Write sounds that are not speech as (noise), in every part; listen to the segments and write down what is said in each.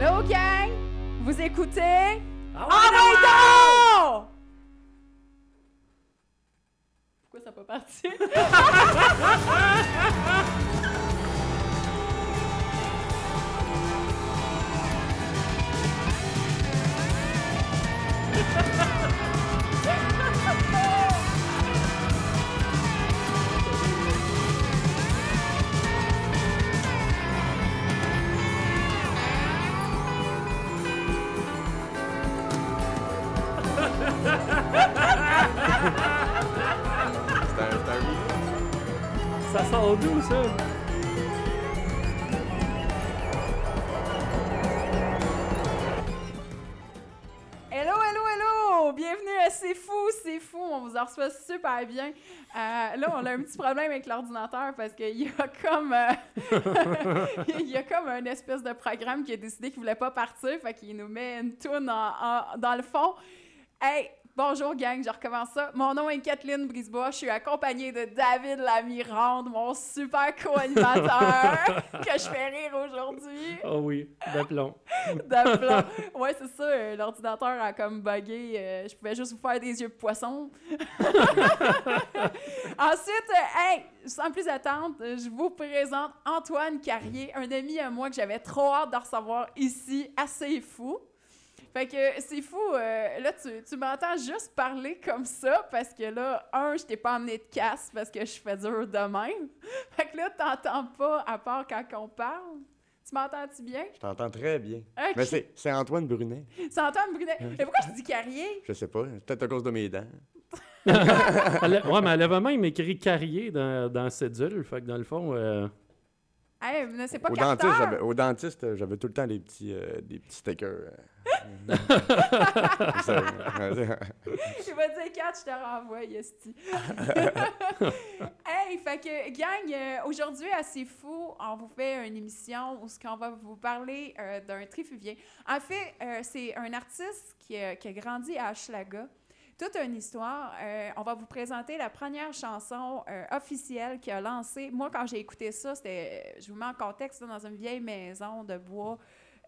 Hello, gang! Vous écoutez? Ah Ah, Pourquoi ça n'a pas parti? (laughs) reçoit super bien. Euh, là, on a un petit problème avec l'ordinateur parce qu'il y a comme euh, (laughs) il y a comme un espèce de programme qui a décidé qu'il voulait pas partir, fait qu'il nous met une toune dans le fond. Hey! Bonjour gang, je recommence ça. Mon nom est Kathleen Brisebois, je suis accompagnée de David Lamirande, mon super co-animateur (laughs) que je fais rire aujourd'hui. Oh oui, d'aplomb. d'aplomb. Ouais, c'est ça. euh, L'ordinateur a comme bugué. euh, je pouvais juste vous faire des yeux de poisson. (laughs) Ensuite, euh, hey, sans plus attendre, je vous présente Antoine Carrier, un ami à moi que j'avais trop hâte de recevoir ici, assez fou. Fait que c'est fou, euh, là, tu, tu m'entends juste parler comme ça parce que là, un, je t'ai pas emmené de casse parce que je fais dur de même. (laughs) Fait que là, t'entends pas à part quand on parle. Tu m'entends-tu bien? Je t'entends très bien. Mais c'est, c'est Antoine Brunet. C'est Antoine Brunet. Mais pourquoi je dis Carrier? Je sais pas. Peut-être à cause de mes dents. (laughs) Elle a- ouais, mais elle avait même écrit carrier dans, dans cédule. Fait que dans le fond, euh, Hey, mais c'est pas Au dentiste, j'avais, au dentiste, euh, j'avais tout le temps des petits, euh, des petits stickers. euh. (laughs) (laughs) (laughs) Il va dire 4, je te renvoie, Yesti. hey, fait que, gang, euh, aujourd'hui, à C'est Fou, on vous fait une émission où ce qu'on va vous parler euh, d'un trifluvien. En fait, euh, c'est un artiste qui, a- qui a grandi à Hochelaga. Toute une histoire. Euh, on va vous présenter la première chanson euh, officielle qu'il a lancée. Moi, quand j'ai écouté ça, c'était, je vous mets en contexte, dans une vieille maison de bois.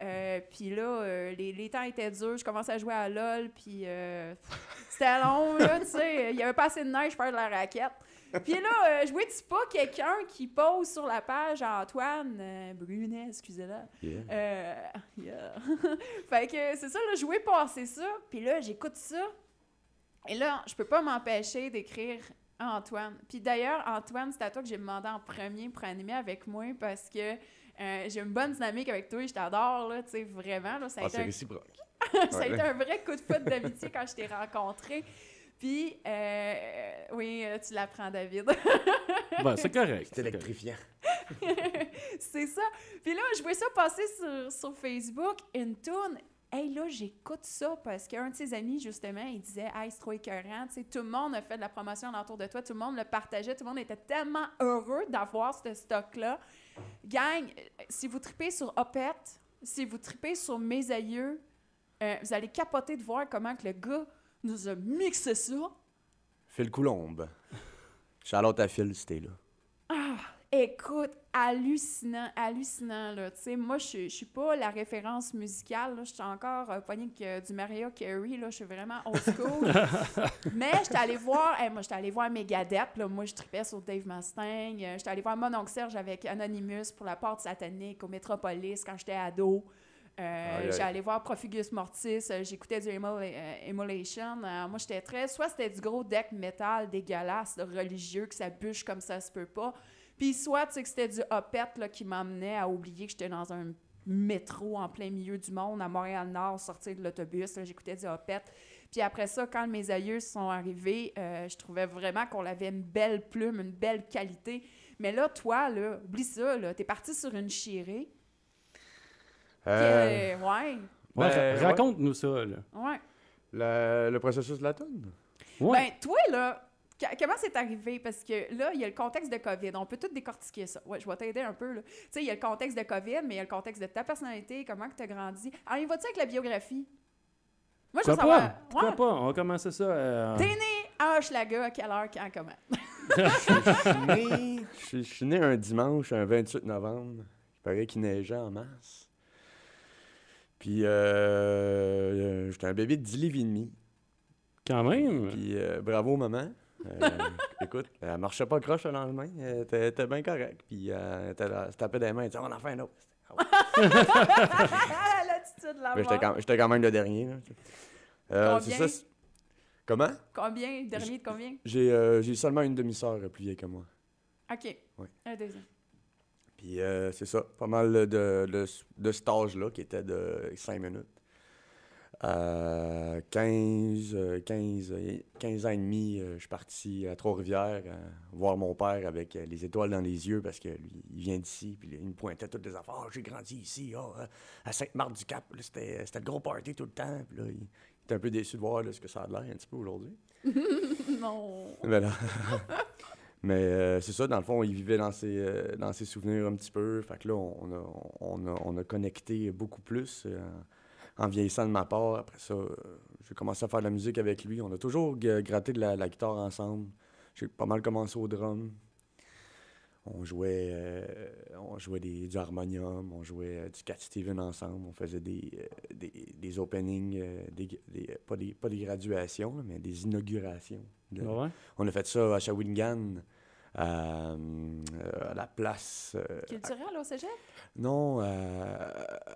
Euh, puis là, les, les temps étaient durs. Je commençais à jouer à LOL, puis c'était long, là, tu sais. Il y avait pas assez de neige pour faire de la raquette. Puis là, je vois-tu pas quelqu'un qui pose sur la page Antoine Brunet, excusez-la. yeah. Yeah. (laughs) fait que c'est ça, là, je voulais passer ça. Puis là, j'écoute ça. Et là, je peux pas m'empêcher d'écrire à Antoine. Puis d'ailleurs, Antoine, c'est à toi que j'ai demandé en premier pour animer avec moi parce que euh, j'ai une bonne dynamique avec toi et je t'adore, là, tu sais, vraiment. Là, ça, a Ah, été c'est un, réciproque. (laughs) ça a été un vrai coup de foot d'amitié quand je t'ai rencontré. Puis, euh, oui, euh, tu l'apprends, David. (laughs) ben, c'est correct. C'est électrifiant. (laughs) c'est ça. Puis là, je vois ça passer sur, sur Facebook, une tourne. Hey, là, j'écoute ça parce qu'un de ses amis, justement, il disait Hey, c'est trop écœurant. Tu sais, tout le monde a fait de la promotion autour de toi, tout le monde le partageait, tout le monde était tellement heureux d'avoir ce stock-là. Gang, si vous tripez sur Opet, si vous tripez sur Mes aïeux, euh, vous allez capoter de voir comment que le gars nous a mixé ça. Phil Coulombe. Charlotte à Phil, c'était là. Écoute, hallucinant, hallucinant, là. Tu sais, moi, je suis- pas la référence musicale, là. Je suis encore euh, poignée que du Mariah Carey, là. Je suis vraiment old school. (laughs) Mais j'étais allée voir, hey, moi, j'étais allée voir Megadeth, là. Moi, je tripais sur Dave Mustaine. Euh, J'étais allée voir mon oncle Serge avec Anonymous pour la porte satanique au Metropolis quand j'étais ado. Euh, allé voir Profigus Mortis, euh, j'écoutais du Emula- euh, Emulation. Moi, j'étais très. Soit c'était du gros deck metal dégueulasse, religieux, que ça bûche comme ça se peut pas. Puis soit, tu sais, que c'était du Opet là, qui m'emmenait à oublier que j'étais dans un métro en plein milieu du monde, à Montréal-Nord, sortir de l'autobus. là, J'écoutais du Opet. Puis après ça, quand mes aïeux sont arrivés, euh, je trouvais vraiment qu'on avait une belle plume, une belle qualité. Mais là, toi, là, oublie ça, là. T'es parti sur une chirée. Euh, ouais, Ouais, Ben, ra- Raconte-nous ça, là. ouais. le, le processus de la tonne. Ouais. Ben, toi, là, comment c'est arrivé? Parce que là, il y a le contexte de COVID. On peut tout décortiquer ça. Ouais, je vais t'aider un peu, là. Tu sais, il y a le contexte de COVID, mais il y a le contexte de ta personnalité, comment que tu as grandi. Alors, il va-tu avec la biographie? Moi, je veux savoir. pas? Pourquoi Ouais. pas? On va commencer ça. euh, T'es né à Hochelaga, à quelle heure, quand, comment? (laughs) Je suis né- je suis- je suis né un dimanche, un 28 novembre. Il paraît qu'il neigeait en masse. Puis, euh, euh, j'étais un bébé de 10 livres et demi. Quand même? Puis, euh, bravo, maman. Euh, écoute, elle marchait pas croche le lendemain. Elle était, bien correcte. Puis, euh, elle, là, se tapait des mains. Elle disait, on en fait un autre. Ah ouais. (laughs) Ah, L'attitude de la Mais j'étais quand, j'étais quand même le dernier. là. Euh, c'est Combien? ça, Comment? Combien? Dernier de combien? J'ai euh, j'ai seulement une demi-sœur euh, plus vieille que moi. OK. Ouais. Un deuxième. Puis euh, c'est ça, pas mal de, de, de cet âge-là qui était de 5 minutes. Euh, 15, euh, 15, euh, 15 ans et demi, euh, je suis parti à Trois-Rivières euh, voir mon père avec euh, les étoiles dans les yeux parce que lui, il vient d'ici. Puis il me pointait toutes les affaires. Ah, j'ai grandi ici, ah, euh, à Sainte-Marthe-du-Cap. C'était c'était le gros party tout le temps. Puis là, il était un peu déçu de voir là, ce que ça a l'air un petit peu aujourd'hui. (laughs) non. Mais là- (laughs) Mais euh, c'est ça, dans le fond, il vivait dans ses, euh, dans ses souvenirs un petit peu. Fait que là, on a, on a, on a connecté beaucoup plus euh, en vieillissant de ma part. Après ça, euh, j'ai commencé à faire de la musique avec lui. On a toujours gratté de la, la guitare ensemble. J'ai pas mal commencé au drum. On jouait, euh, on jouait des, du harmonium, on jouait euh, du Cat Steven ensemble, on faisait des, des, des openings, des, des- pas, des, pas des graduations, mais des inaugurations. de- Ouais? on a fait ça à Shawinigan, à, euh, à la place. euh, Culturel au cégep? non, euh,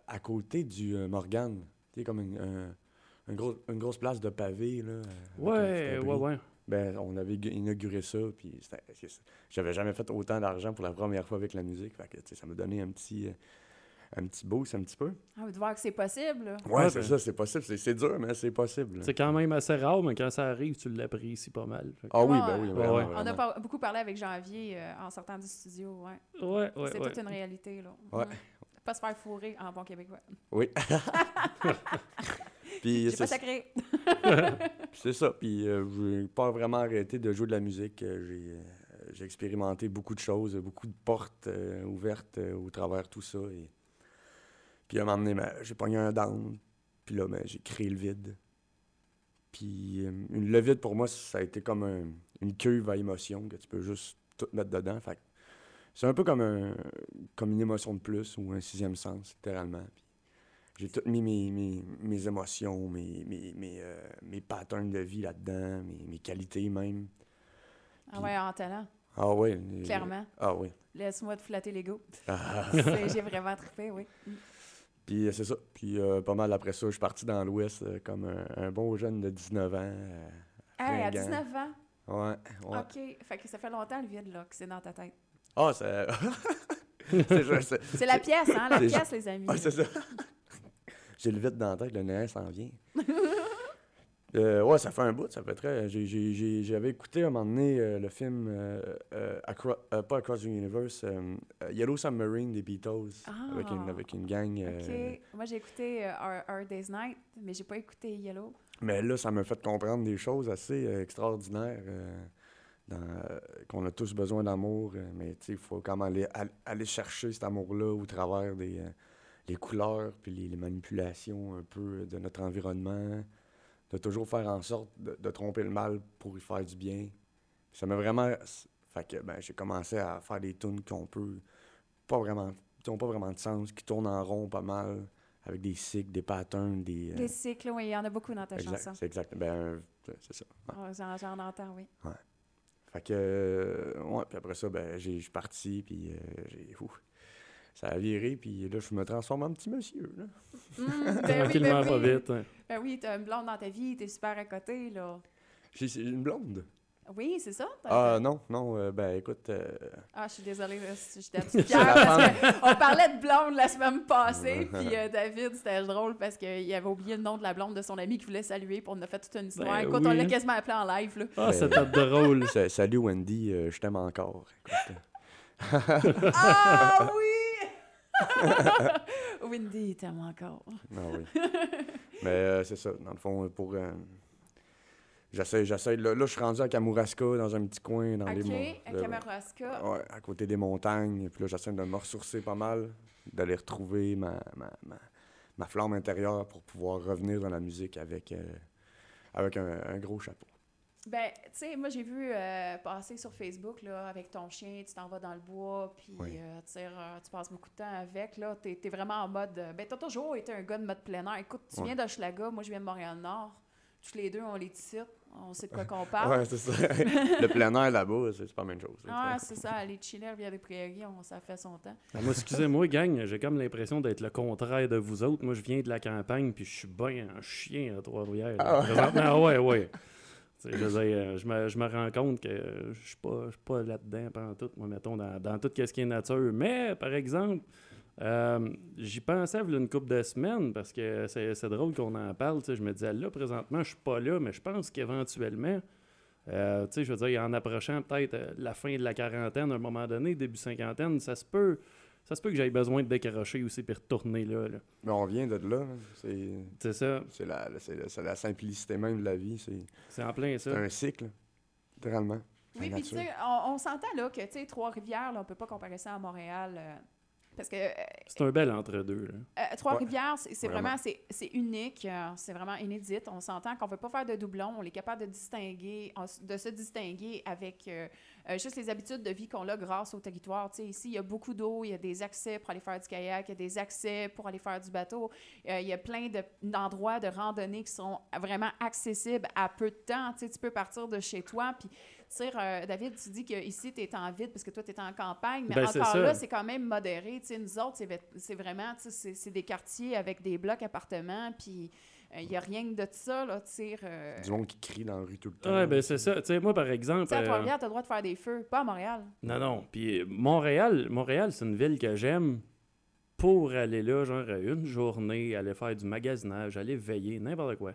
à côté du euh, Morgan. Tu sais, comme une, un- un gros- une grosse place de pavé. Là, euh, Ouais, ouais, ouais. Ben, on avait gu- inauguré ça, puis j'avais jamais fait autant d'argent pour la première fois avec la musique. Fait que, ça m'a donné un petit, euh, un petit boost, un petit peu. Ah, de voir que c'est possible. là. Ouais, c'est ça, c'est possible. C'est- C'est dur, mais c'est possible. C'est quand même assez rare, mais quand ça arrive, tu l'apprécies pas mal. Fait Ah oui, Ouais, ben oui, ouais. vraiment. On a beaucoup parlé avec Janvier euh, en sortant du studio. Ouais. Ouais, ouais, c'est ouais. toute une réalité. Là. Ouais. Pas se faire fourrer en bon québécois. Oui. (laughs) Puis J'ai pas c'est sacré. (laughs) C'est ça. Puis euh, j'ai pas vraiment arrêté de jouer de la musique. Euh, J'ai, euh, j'ai expérimenté beaucoup de choses, beaucoup de portes euh, ouvertes euh, au travers de tout ça. Et... Puis à un moment donné, ben, j'ai pogné un down. Puis là, ben, j'ai créé le vide. Puis euh, une, le vide, pour moi, ça a été comme un- une cuve à émotion que tu peux juste tout mettre dedans. Fait c'est un peu comme, un, comme une émotion de plus ou un sixième sens, littéralement. Puis j'ai tout mis mes, mes, mes émotions, mes, mes, mes, euh, mes patterns de vie là-dedans, mes, mes qualités même. Ah ouais, en talent, Ah oui. euh, clairement. Ah oui. Laisse-moi te flatter l'ego. Ah. (laughs) J'ai vraiment trippé, oui. Puis euh, c'est ça. Puis euh, pas mal après ça, je suis parti dans l'Ouest euh, comme un, un bon jeune de 19 ans. Hey, à fringant. 19 ans? Ouais, ouais. OK. Fait que ça fait longtemps le vide, là, que c'est dans ta tête. Ah, (laughs) c'est... c'est la pièce, hein? La pièce, les amis. Ah, c'est ça. (laughs) J'ai le vide dans la tête, le néant s'en vient. (laughs) Euh, ouais, ça fait un bout, ça fait très... J'avais écouté à un moment donné euh, le film, euh, Acro- euh, pas Across the Universe, Yellow Submarine des Beatles, avec, une, Ah. avec une gang. Moi, j'ai écouté Our, Our Day's Night, mais j'ai pas écouté Yellow. Mais là, ça m'a fait comprendre des choses assez extraordinaires, qu'on a tous besoin d'amour, mais tu sais, il faut quand même aller, al- aller chercher cet amour-là au travers des les couleurs, puis les, les manipulations un peu de notre environnement, de toujours faire en sorte de, de tromper le mal pour y faire du bien. Ça m'a vraiment... Fait que, ben, j'ai commencé à faire des tunes qui ont peu... pas vraiment... qui ont pas vraiment de sens, qui tournent en rond pas mal, avec des cycles, des patterns, des... euh, Les cycles, oui, il y en a beaucoup dans ta Exact, chanson. c'est exact. Ben, euh, c'est ça. Ouais. J'en j'en entends, oui. Fait que, euh, ouais, puis après ça, ben, j'ai- je suis parti, puis euh, j'ai, ouf, ça a viré, puis là, je me transforme en petit monsieur, là. (laughs) Mm, ben oui, Tranquillement, ben pas oui. vite. hein. Ben oui, t'as une blonde dans ta vie, t'es super à côté, là. J'ai une blonde. Oui, c'est ça? Ah, non, non, euh, ben, écoute, euh, Ah, je suis désolée, là, si j'étais un petit qu'on parlait de blonde la semaine passée, (laughs) puis euh, David, c'était drôle parce qu'il avait oublié le nom de la blonde de son ami qu'il voulait saluer, puis on a fait toute une histoire. Ben Écoute, on oui. l'a quasiment appelé en live, là. Ah, c'était drôle. (laughs) sa- salut Wendy, euh, je t'aime encore. Écoute, Ah oui! (laughs) Windy, t'aimes encore. euh, ah oui. Mais euh, c'est ça, dans le fond, pour... euh, j'essaie, j'essaie, là, là, je suis rendu à Kamouraska, dans un petit coin, dans les OK, monts. à Kamarasca. Ouais, à côté des montagnes. Puis là, j'essaie de me ressourcer pas mal, d'aller retrouver ma, ma, ma, ma flamme intérieure pour pouvoir revenir dans la musique avec, euh, avec un, un gros chapeau. Ben, tu sais, moi, j'ai vu euh, passer sur Facebook, là, avec ton chien, tu t'en vas dans le bois, puis Oui. euh, tu sais, euh, tu passes beaucoup de temps avec, là. T'es es vraiment en mode... euh, ben, t'as toujours été un gars de mode plein air. Écoute, tu Ouais. viens d'Hochelaga, moi, je viens de Montréal-Nord. Tous les deux, on les titres. On sait de quoi qu'on parle. Ouais, c'est ça. (laughs) le plein air là-bas, c'est c'est pas la même chose. Ah, c'est ça, aller chiller à Rivière-des-Prairies, on, ça fait son temps. Ah, Moi, excusez-moi, gang, j'ai comme l'impression d'être le contraire de vous autres. Moi, je viens de la campagne, puis je suis bien un chien à Trois-Rivières. Ah ouais. Ah ouais, Je, veux dire, euh, je, me, je me rends compte que je suis pas, pas là-dedans pendant tout, moi, mettons, dans, dans tout ce qui est nature. Mais, par exemple, euh, j'y pensais il une couple de semaines parce que c'est drôle qu'on en parle. Je me disais, là, présentement, je suis pas là, mais je pense qu'éventuellement, euh, je veux dire, en approchant peut-être euh, la fin de la quarantaine, à un moment donné, début cinquantaine, ça se peut, ça se peut que j'aie besoin de décrocher aussi puis retourner là. là. Mais on vient de là. hein. C'est C'est ça, c'est la, c'est la, c'est la simplicité même de la vie. C'est c'est en plein c'est ça. un cycle, littéralement. Oui, puis tu sais, on, on s'entend là que, tu sais, Trois-Rivières, là, on peut pas comparer ça à Montréal. euh, parce que euh, C'est un bel entre-deux. Euh, Trois-Rivières, c'est c'est Vraiment. c'est unique, euh, c'est vraiment inédit. On s'entend qu'on ne veut pas faire de doublons, on est capable de distinguer, de se distinguer avec euh, juste les habitudes de vie qu'on a grâce au territoire. Tu sais, ici, il y a beaucoup d'eau, il y a des accès pour aller faire du kayak, il y a des accès pour aller faire du bateau. Il y a plein de- d'endroits de, randonnée qui sont vraiment accessibles à peu de temps. Tu peux partir de chez toi, puis euh, David, tu dis que ici tu es en ville parce que toi, tu es en campagne, mais Ben, encore là, c'est quand même modéré. Tu sais, nous autres, c'est vraiment, tu sais, c'est- des quartiers avec des blocs appartements, puis il n'y a rien de ça, là, tu sais. euh, Du monde qui crie dans la rue tout le temps. Ouais, ben c'est ça. Tu sais, moi, par exemple. tu sais, à euh, Trois-Rivières, tu as le droit de faire des feux, pas à Montréal. Non, non. Puis euh, Montréal, Montréal, c'est une ville que j'aime pour aller là, genre euh, une journée, aller faire du magasinage, aller veiller, n'importe quoi.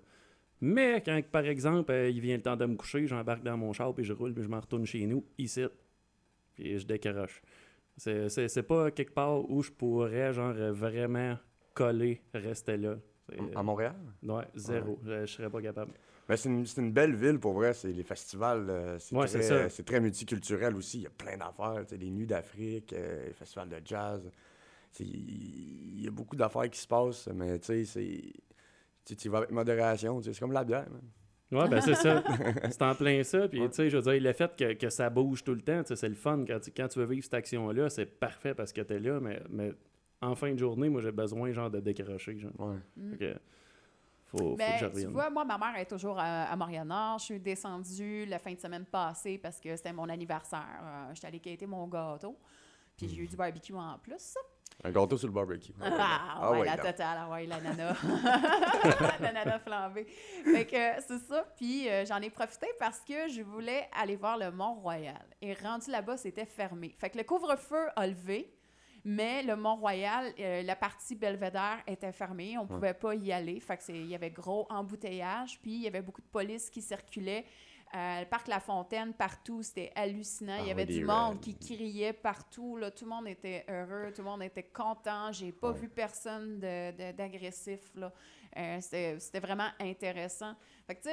Mais quand, par exemple, euh, il vient le temps de me coucher, j'embarque dans mon char, puis je roule, puis je m'en retourne chez nous, ici. Puis je décroche. C'est- C'est c'est pas quelque part où je pourrais, genre, euh, vraiment coller, rester là. C'est- À Montréal? Ouais, zéro. Je, je serais pas capable. Ben, c'est une, c'est une belle ville pour vrai. C'est les festivals. euh, c'est Ouais, très, très multiculturel aussi. Il y a plein d'affaires. tu sais, Les Nuits d'Afrique, euh, les festivals de jazz. Il y a beaucoup d'affaires qui se passent, mais tu sais, c'est. Tu vas avec modération. C'est comme la bière. man. Ouais, ben c'est ça. (laughs) C'est en plein ça. Puis, Ouais. tu sais, je veux dire, le fait que, que ça bouge tout le temps, tu sais, c'est le fun. Quand tu, quand tu veux vivre cette action-là, c'est parfait parce que t'es là, mais, mais en fin de journée, moi, j'ai besoin, genre, de décrocher, genre. Ouais. Mm. Fait que faut, faut Ben, que je tu vois, moi, ma mère est toujours à, à Montréal-Nord. Je suis descendue la fin de semaine passée parce que c'était mon anniversaire. Euh, J'étais allée quitter mon gâteau. Puis j'ai eu du barbecue en plus. Un gâteau sur le barbecue. Ah, Ah ouais, ouais, la donc. totale, ah ouais, la nana. (laughs) la nana flambée. Fait que euh, c'est ça. Puis euh, j'en ai profité parce que je voulais aller voir le Mont-Royal. Et rendu là-bas, c'était fermé. Fait que le couvre-feu a levé, mais le Mont-Royal, euh, la partie belvédère était fermée. On pouvait pas y aller. Fait que c'est- il y avait gros embouteillage. Puis il y avait beaucoup de police qui circulait. Euh, le parc La Fontaine, partout, c'était hallucinant. il y Ah avait oui, du monde qui criait partout. Là. Tout le monde était heureux, tout le monde était content. J'ai pas Ouais. vu personne de- de- d'agressif. Euh, c'était c'était vraiment intéressant. Fait que,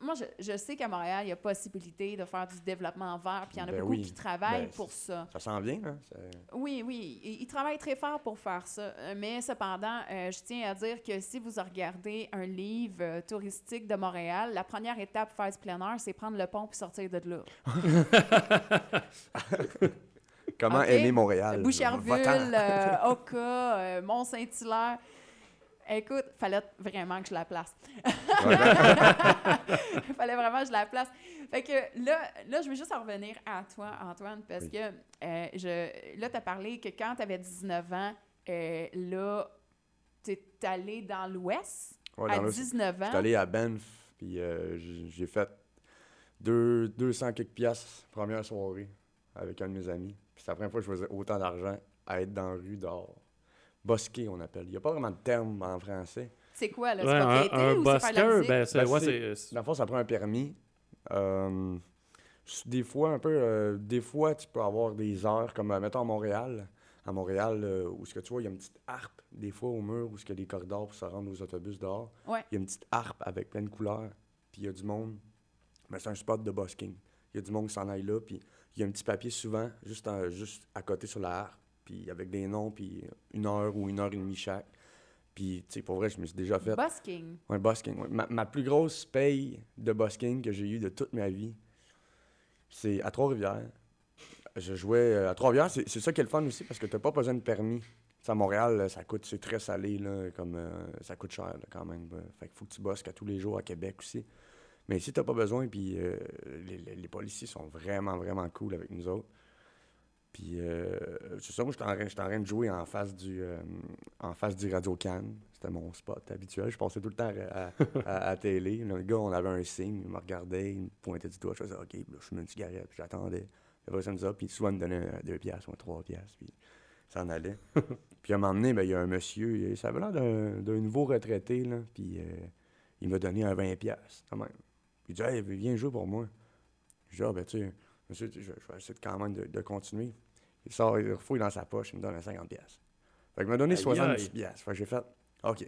moi, je, je sais qu'à Montréal, il y a possibilité de faire du développement vert, puis il y en a Ben beaucoup oui. qui travaillent Ben, pour ça. Ça s'en vient, hein? C'est- Oui, oui, ils, ils travaillent très fort pour faire ça. Euh, Mais cependant, euh, je tiens à dire que si vous regardez un livre euh, touristique de Montréal, la première étape faire du plein air, c'est prendre le pont puis sortir de là. (laughs) Comment aimer Montréal? Boucherville, euh, Oka, Mont-Saint-Hilaire. Écoute, fallait vraiment que je la place. (laughs) Fallait vraiment que je la place. Fait que là, là je veux juste en revenir à toi, Antoine, parce Oui. que euh, je, là, tu as parlé que quand tu avais 19 ans, euh, là, tu es allé dans l'Ouest? Ouais, à dans le- 19 J'étais ans? allé à Banff, puis euh, j'ai j'ai fait deux, 200 quelques piastres première soirée avec un de mes amis. Puis c'est la première fois que je faisais autant d'argent à être dans la rue dehors. Bosquet, on appelle. Il n'y a pas vraiment de terme en français. C'est quoi, là? Ouais, c'est un, propriété un ou faire ben, c'est. Ben, ouais, c'est- Dans le fond, ça prend un permis. Euh, des fois, un peu, euh, des fois, tu peux avoir des heures, comme, euh, mettons, à Montréal. À Montréal, euh, où ce que tu vois, il y a une petite harpe, des fois, au mur, où ce qu'il y a des corridors pour se rendre aux autobus dehors. Ouais. Il y a une petite harpe avec plein de couleurs, puis il y a du monde. Mais c'est un spot de busking. Il y a du monde qui s'en aille là, puis il y a un petit papier souvent, juste, en- juste à côté sur la harpe, puis avec des noms, puis une heure ou une heure et demie chaque. Puis tu sais, pour vrai, je me suis déjà fait. Busking. Ouais, busking. ouais. Ma, ma plus grosse paye de busking que j'ai eue de toute ma vie, c'est à Trois-Rivières. Je jouais euh, à Trois-Rivières. C'est c'est ça qui est le fun aussi parce que t'as pas besoin de permis. Tu sais, à Montréal, là, ça coûte, c'est très salé, là, comme euh, ça coûte cher là, quand même. Fait qu'il faut que tu bosques à tous les jours à Québec aussi. Mais ici, t'as pas besoin, puis euh, les, les- les policiers sont vraiment, vraiment cool avec nous autres. Puis euh, c'est ça, moi, j'étais en, en train de jouer en face du, euh, en face du Radio Cannes. C'était mon spot habituel. Je passais tout le temps à, à, télé. Le gars, on avait un signe, il me regardait, il me pointait du doigt. Je faisais OK, puis là, je fumais une cigarette, puis j'attendais. Il faisait ça, puis souvent, il me donnait euh, deux piastres ou trois piastres, puis ça en allait. (laughs) puis à un moment donné, ben, il y a un monsieur, il- ça avait l'air d'un, nouveau retraité, là, puis euh, il m'a donné un 20 piastres, quand même. Il dit Hey, viens jouer pour moi. Je dis Ah, ben, tu sais, monsieur, je, je vais essayer de- quand même de, de continuer. Il sort, il refouille dans sa poche, il me donne un 50 piastres. Fait qu'il m'a donné Aïe, 70 aïe. piastres. Fait que j'ai fait OK.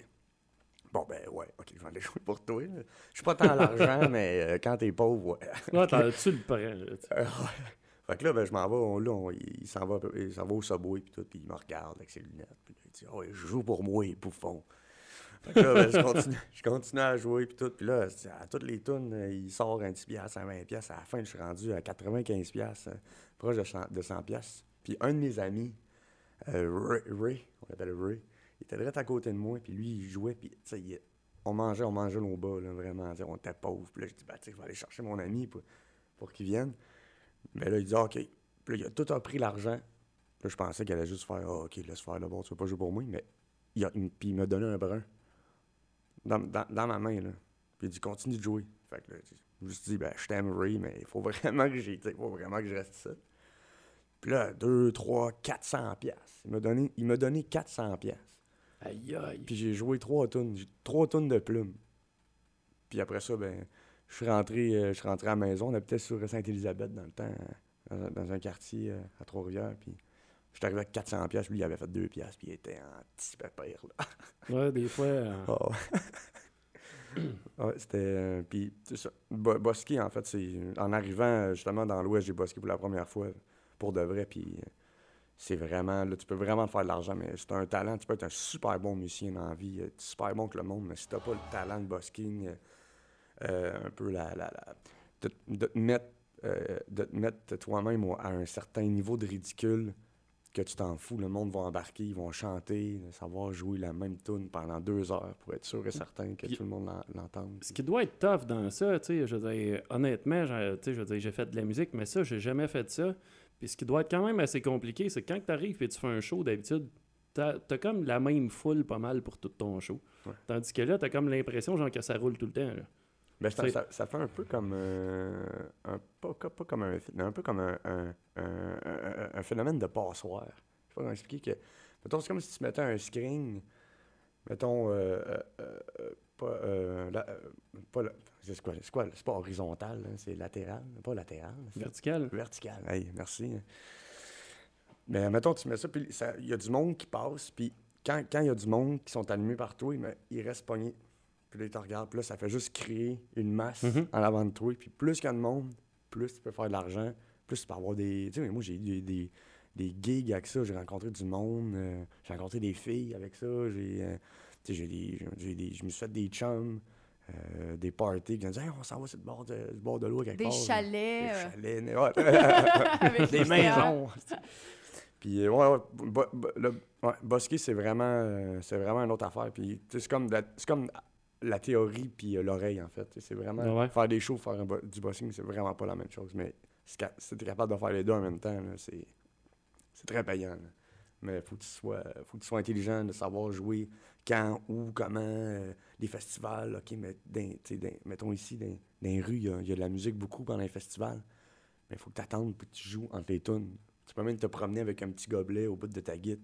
Bon, ben, ouais, OK, je vais aller (laughs) jouer pour toi. là. Je suis pas tant à l'argent, (laughs) mais euh, quand t'es pauvre, ouais. T'en- tu le prends. là, Euh, ouais. Fait que là, ben, je m'en vais, on- là, on- il il s'en va, il s'en va au subway, puis tout, puis il me regarde avec ses lunettes, puis il dit « Oh, je joue pour moi, bouffon. » Fait que là, ben, je, continue, je à jouer, puis tout, puis là, à toutes les tunes, euh, il sort un 10 piastres, un 20 piastres, à la fin, je suis rendu à 95 piastres, euh, proche de 100, de 100 piastres. Puis un de mes amis, euh, Ray, on l'appelle Ray, il était direct à côté de moi, puis lui, il jouait, puis on mangeait, on mangeait nos bas, là, vraiment, on était pauvres, puis là, je dis « Ben, sais, je vais aller chercher mon ami pour, pour qu'il vienne. » Mais là, il dit OK. Puis là, il a tout a pris l'argent. Là, je pensais qu'il allait juste faire Ah, OK, laisse faire le bon, tu veux pas jouer pour moi. Mais il, a- puis il m'a donné un brin dans, dans- dans ma main. Là. Puis il dit Continue de jouer. Fait que là, je me suis dit ben, Je t'aime, Ray, mais il faut (laughs) vraiment que j'y- faut vraiment que je reste ici. Puis là, 2, 3, 400 piastres. Il m'a donné, il m'a donné 400 piastres. Aïe, aïe. Puis j'ai joué 3 tonnes. J'ai 3 tonnes de plumes. Puis après ça, ben, je suis rentré, euh, je suis rentré à la maison. On habitait sur Sainte-Élisabeth dans le temps, euh, dans, un- dans un quartier euh, à Trois-Rivières. Puis j'étais arrivé avec 400 pièces. Lui, il avait fait 2 pièces. Puis il était en petit pépère, là. (laughs) Ouais, des fois. euh, Ah (coughs) ouais. C'était. euh, puis, c'est ça. Bo- Bosquet, en fait, c'est. En arrivant, euh, justement, dans l'Ouest, j'ai bosqué pour la première fois, pour de vrai. Puis, euh, c'est vraiment. Là, tu peux vraiment faire de l'argent, mais c'est un talent. Tu peux être un super bon musicien dans la vie, super bon que le monde, mais si t'as pas le talent de busking, euh, un peu la. la, la- de, de te mettre. euh, de te mettre toi-même à un certain niveau de ridicule que tu t'en fous. Le monde va embarquer, ils vont chanter, savoir jouer la même tune pendant deux heures pour être sûr et certain que Puis- tout le monde l'en- l'entende. Ce qui doit être tough dans ça, tu sais, je veux dire, honnêtement, j'ai- tu sais, je veux dire, j'ai fait de la musique, mais ça, j'ai jamais fait ça. Puis ce qui doit être quand même assez compliqué, c'est que quand tu arrives et tu fais un show, d'habitude, t'as as comme la même foule pas mal pour tout ton show. Ouais. Tandis que là, t'as comme l'impression genre que ça roule tout le temps. là. Ben, ça, ça- ça fait un peu comme euh, un, pas, pas- comme un, mais un peu comme un, un- phénomène de passoire. Je sais pas comment expliquer que. Mettons, c'est comme si tu mettais un screen, mettons, euh, euh, euh, pas, euh, la- pas la- c'est quoi, c'est quoi, c'est pas horizontal, hein, c'est latéral, pas latéral. Vertical. Vertical. Hey, merci. Mais mettons, tu mets ça, puis il y a du monde qui passe, puis quand quand il y a du monde qui sont allumés par toi, mais ils restent pognés. Puis là, ils te regardent, puis là, ça fait juste créer une masse Mhm. en avant de toi. Puis plus qu'il y a de monde, plus tu peux faire de l'argent, plus tu peux avoir des... Tu sais, moi, j'ai eu des, des, des gigs avec ça, j'ai rencontré du monde, euh, j'ai rencontré des filles avec ça, j'ai... euh, tu sais, j'ai des, j'ai- j'ai des- je me suis fait des chums, euh, des parties, qui ont dit hey, on s'en va sur le bord de, bord de l'eau quelque Des part. chalets. Des chalets, ouais. (laughs) des maisons. Puis, ouais, ouais, bo- bo- le- ouais, bosquer, c'est vraiment, euh, c'est vraiment une autre affaire. Puis, comme, c'est comme la théorie puis euh, l'oreille, en fait. C'est vraiment, ouais. faire des shows, faire bo- du bossing, c'est vraiment pas la même chose. Mais si t'es capable de faire les deux en même temps, c'est, c'est très payant. là. Mais faut que tu sois, faut que tu sois intelligent de savoir jouer quand, où, comment, euh, les festivals, OK, mais dans- mettons ici, dans, dans les rues, il y y, a de la musique beaucoup pendant les festivals. Mais il faut que tu attendes puis que tu joues entre les tunes. Tu peux même te promener avec un petit gobelet au bout de ta guide,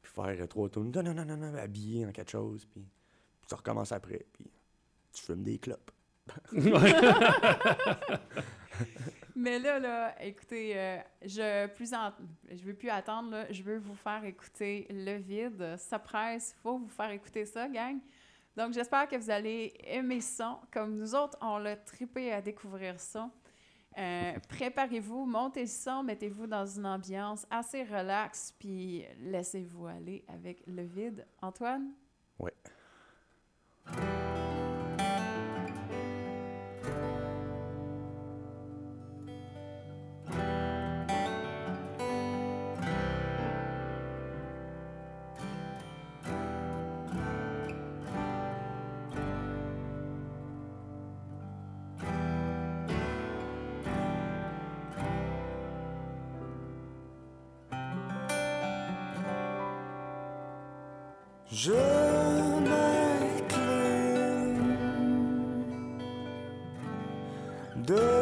puis faire euh, trois tunes. Non, non, non, non, non, habillé en quelque chose, puis tu recommences après, puis tu fumes des clopes. Mais là, là, écoutez, euh, je plus en- je veux plus attendre, là. Je veux vous faire écouter Le Vide. Ça presse, faut vous faire écouter ça, gang. Donc, j'espère que vous allez aimer ça. Comme nous autres, on l'a trippé à découvrir ça. Euh, Préparez-vous, montez le son, mettez-vous dans une ambiance assez relaxe, puis laissez-vous aller avec Le Vide. Antoine? Ouais. Je 늘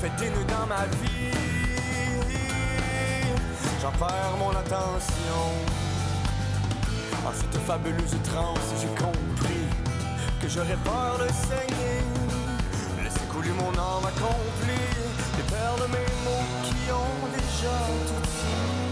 fait des nœuds dans ma vie. J'en perds mon attention. En cette fabuleuse transe, j'ai compris que j'aurais peur de saigner. Laisser couler mon âme accomplie, les perles de mes mots qui ont déjà tout dit.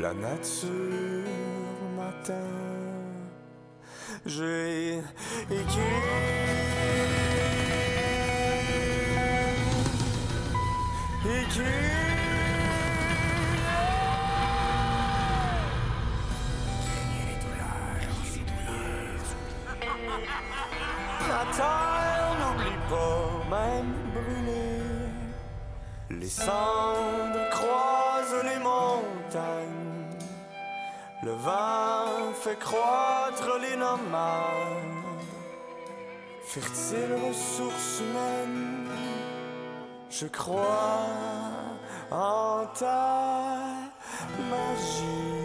La nature matin. J'ai écrit. Écrit. N'oublie pas, même brûler. Les cendres fait croître les nomades. Fertile ressource humaine, je crois en ta magie.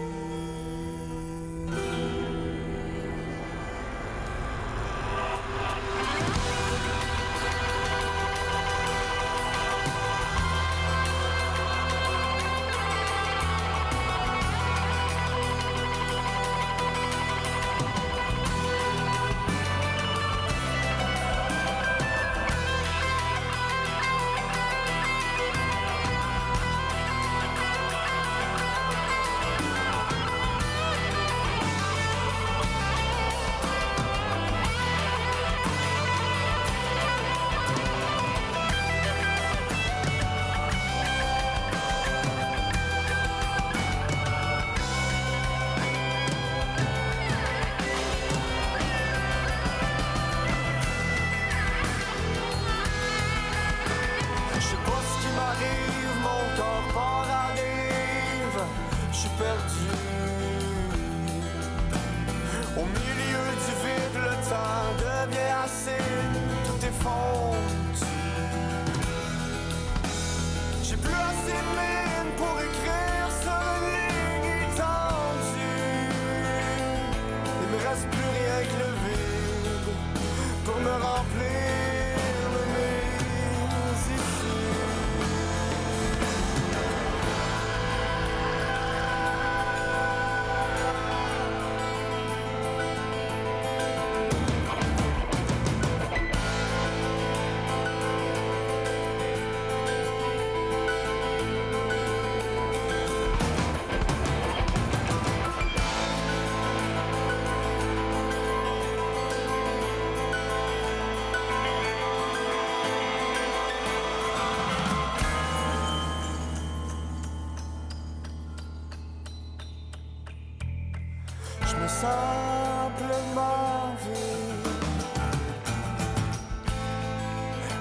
Vide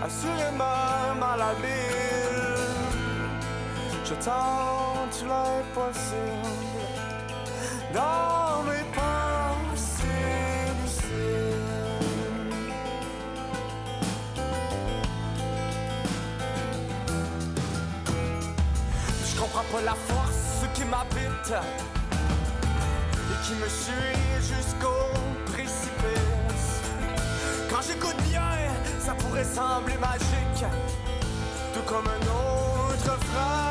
Assurément malhabile. Je tente l'impossible. Dans mes pensées Je comprends pas la force qui m'habite me suit jusqu'au précipice. Quand j'écoute bien, ça pourrait sembler magique, tout comme un autre frère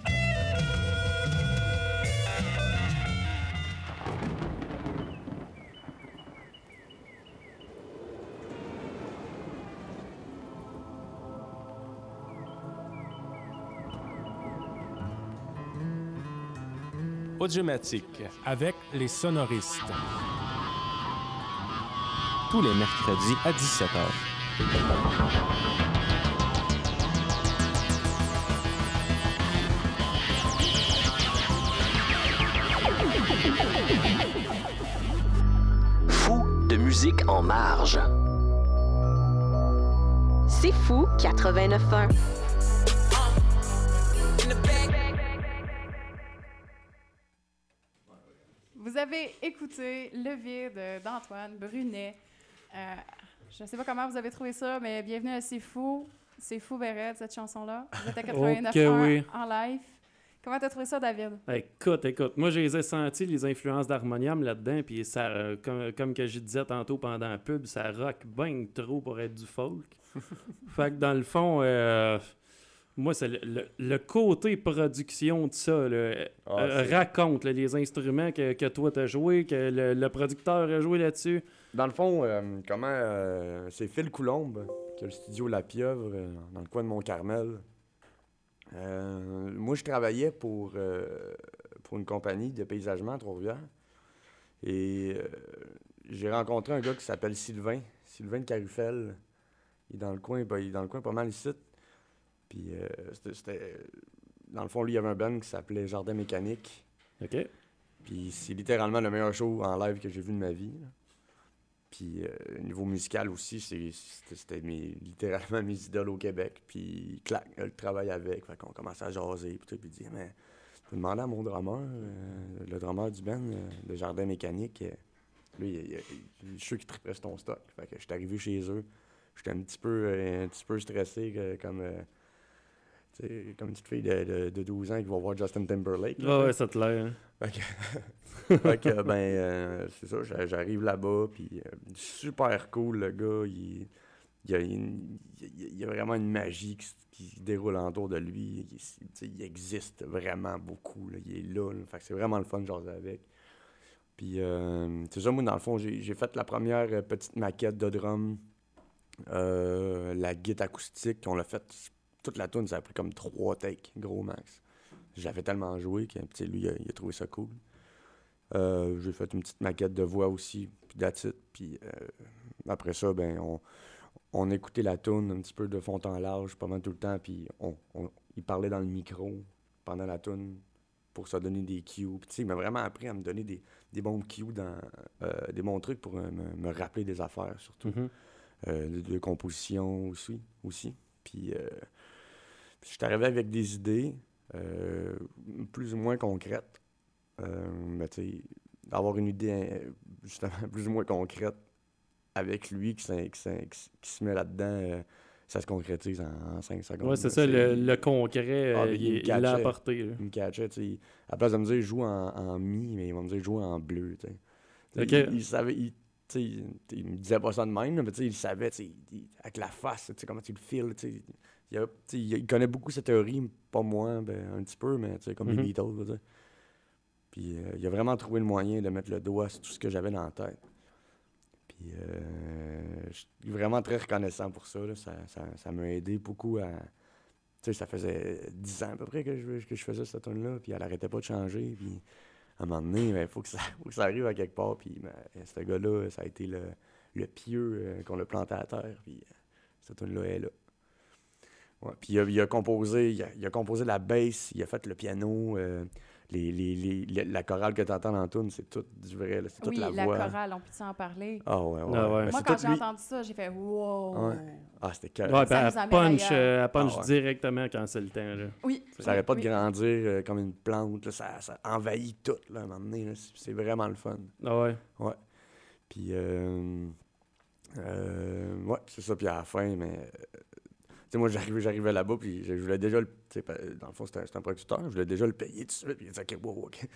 Audiomatique avec les sonoristes. Tous les mercredis à 17h. Fou de musique en marge. C'est fou 89.1. Écouté Le Vide d'Antoine Brunet. Euh, je ne sais pas comment vous avez trouvé ça, mais bienvenue à C'est Fou. C'est Fou Beret, cette chanson-là. Vous êtes à 89 Ok, oui. en live. Comment t'as trouvé ça, David? Écoute, écoute, moi, j'ai sentis, les influences d'harmonium là-dedans, puis ça, euh, comme, comme que je disais tantôt pendant la pub, ça rock bien trop pour être du folk. (laughs) fait que dans le fond, euh, moi, c'est le, le- le côté production de ça, là, Ah, euh, raconte là, les instruments que, que toi t'as joué, que le, le producteur a joué là-dessus. Dans le fond, euh, comment euh, c'est Phil Coulombe qui a le studio La Pieuvre euh, dans le coin de Mont-Carmel. Euh, moi, je travaillais pour, euh, pour une compagnie de paysagement à Trois-Rivières. Et euh, j'ai rencontré un gars qui s'appelle Sylvain, Sylvain de Carufel. Il est dans le coin, ben, il est dans le coin pas mal ici. Puis euh, c'était-. Dans le fond, lui, il y avait un band qui s'appelait Jardin Mécanique. OK? Puis c'est littéralement le meilleur show en live que j'ai vu de ma vie. là. Puis euh, niveau musical aussi, c'était mes- littéralement mes idoles au Québec. Puis clac, le travail avec. Fait qu'on commence à jaser. Puis tout, puis dit, mais je demander à mon drummer, euh, le drummer du band, euh, de Jardin Mécanique. euh, lui, il, il- je suis sûr qu'il triperait sur ton stock. Fait que j'étais arrivé chez eux. J'étais un petit peu, un petit peu stressé, comme, sais, comme une petite fille de, de- de 12 ans qui va voir Justin Timberlake. là, tu ouais, ça te l'air. hein. Fait (laughs) ben, euh, c'est ça, j'a- j'arrive là-bas, puis euh, super cool, le gars. Il, il, y a une- il y a- vraiment une magie qui, qui se déroule autour de lui. Il, il existe vraiment beaucoup, là, il est là, là. Fait que c'est vraiment le fun de jaser avec. Puis, euh, c'est ça, moi, dans le fond, j'ai j'ai fait la première petite maquette de drum, la guitare acoustique, on l'a fait toute la tune, ça a pris comme trois takes, gros max. J'avais tellement joué que lui, il a, il a trouvé ça cool. Euh, j'ai fait une petite maquette de voix aussi, puis it. Puis euh, après ça, ben, on, on écoutait la tune un petit peu de fond en large pendant tout le temps, puis on, on- il parlait dans le micro pendant la tune pour se donner des cues. Puis il m'a vraiment appris à me donner des, des bons cues, dans, euh, des bons trucs pour me, me rappeler des affaires, surtout Mhm. euh, de, de composition aussi. aussi. Puis, puis je suis arrivé avec des idées euh, plus ou moins concrètes. Euh, mais tu sais, d'avoir une idée euh, justement (laughs) plus ou moins concrète avec lui qui, qui se met là-dedans, ça se concrétise en, en 5 secondes. Ouais, c'est ça, le, le concret, Ah, il l'a apporté. Il me catchait, tu sais. À la place de me dire joue en, en mi, mais il va me dire joue en bleu, tu sais. Il, il savait, me disait pas ça de même, mais tu sais, il savait, tu sais, avec la face, tu sais, comment tu le files, tu sais. Il, a- connaît beaucoup cette théorie, pas moi, ben, un petit peu, mais comme Mhm. les Beatles, je veux dire. Puis euh, il a vraiment trouvé le moyen de mettre le doigt sur tout ce que j'avais dans la tête. Puis euh, je suis vraiment très reconnaissant pour ça, là. Ça, ça, ça m'a aidé beaucoup à... Tu sais, ça faisait 10 ans à peu près que je, que je faisais cette tune là puis elle arrêtait pas de changer, puis à un moment donné, il faut, que ça- faut que ça arrive à quelque part, puis ben, ce gars-là, ça a été le, le pieux euh, qu'on l'a planté à terre, puis cette tune là est là. Ouais, puis il a, il a composé, il a, il a composé la bass, il a fait le piano, euh, les, les, les- les- la chorale que tu entends dans tune, c'est tout du vrai, là, c'est toute Oui, la la, voix. chorale, on peut en parler? Ah ouais, ouais. Ah ouais. Ben, Moi, quand j'ai lui. entendu ça, j'ai fait wow! Ouais. Ah, c'était cœur. Ouais, Ça ben, nous elle punch, euh, elle punch Ah ouais. directement quand c'est le temps. Là. Oui. Ça n'arrête pas de grandir euh, comme une plante, là, ça, ça envahit tout, là, à un moment donné, là, c'est c'est vraiment le fun. Ah ouais. Puis, euh, euh, ouais, c'est ça. Puis à la fin, mais. Sais, moi, j'arrivais, j'arrivais là-bas, puis je je voulais déjà le. Dans le fond, c'était un, un producteur, je voulais déjà le payer tout de suite. Puis il dit, OK, wow, OK.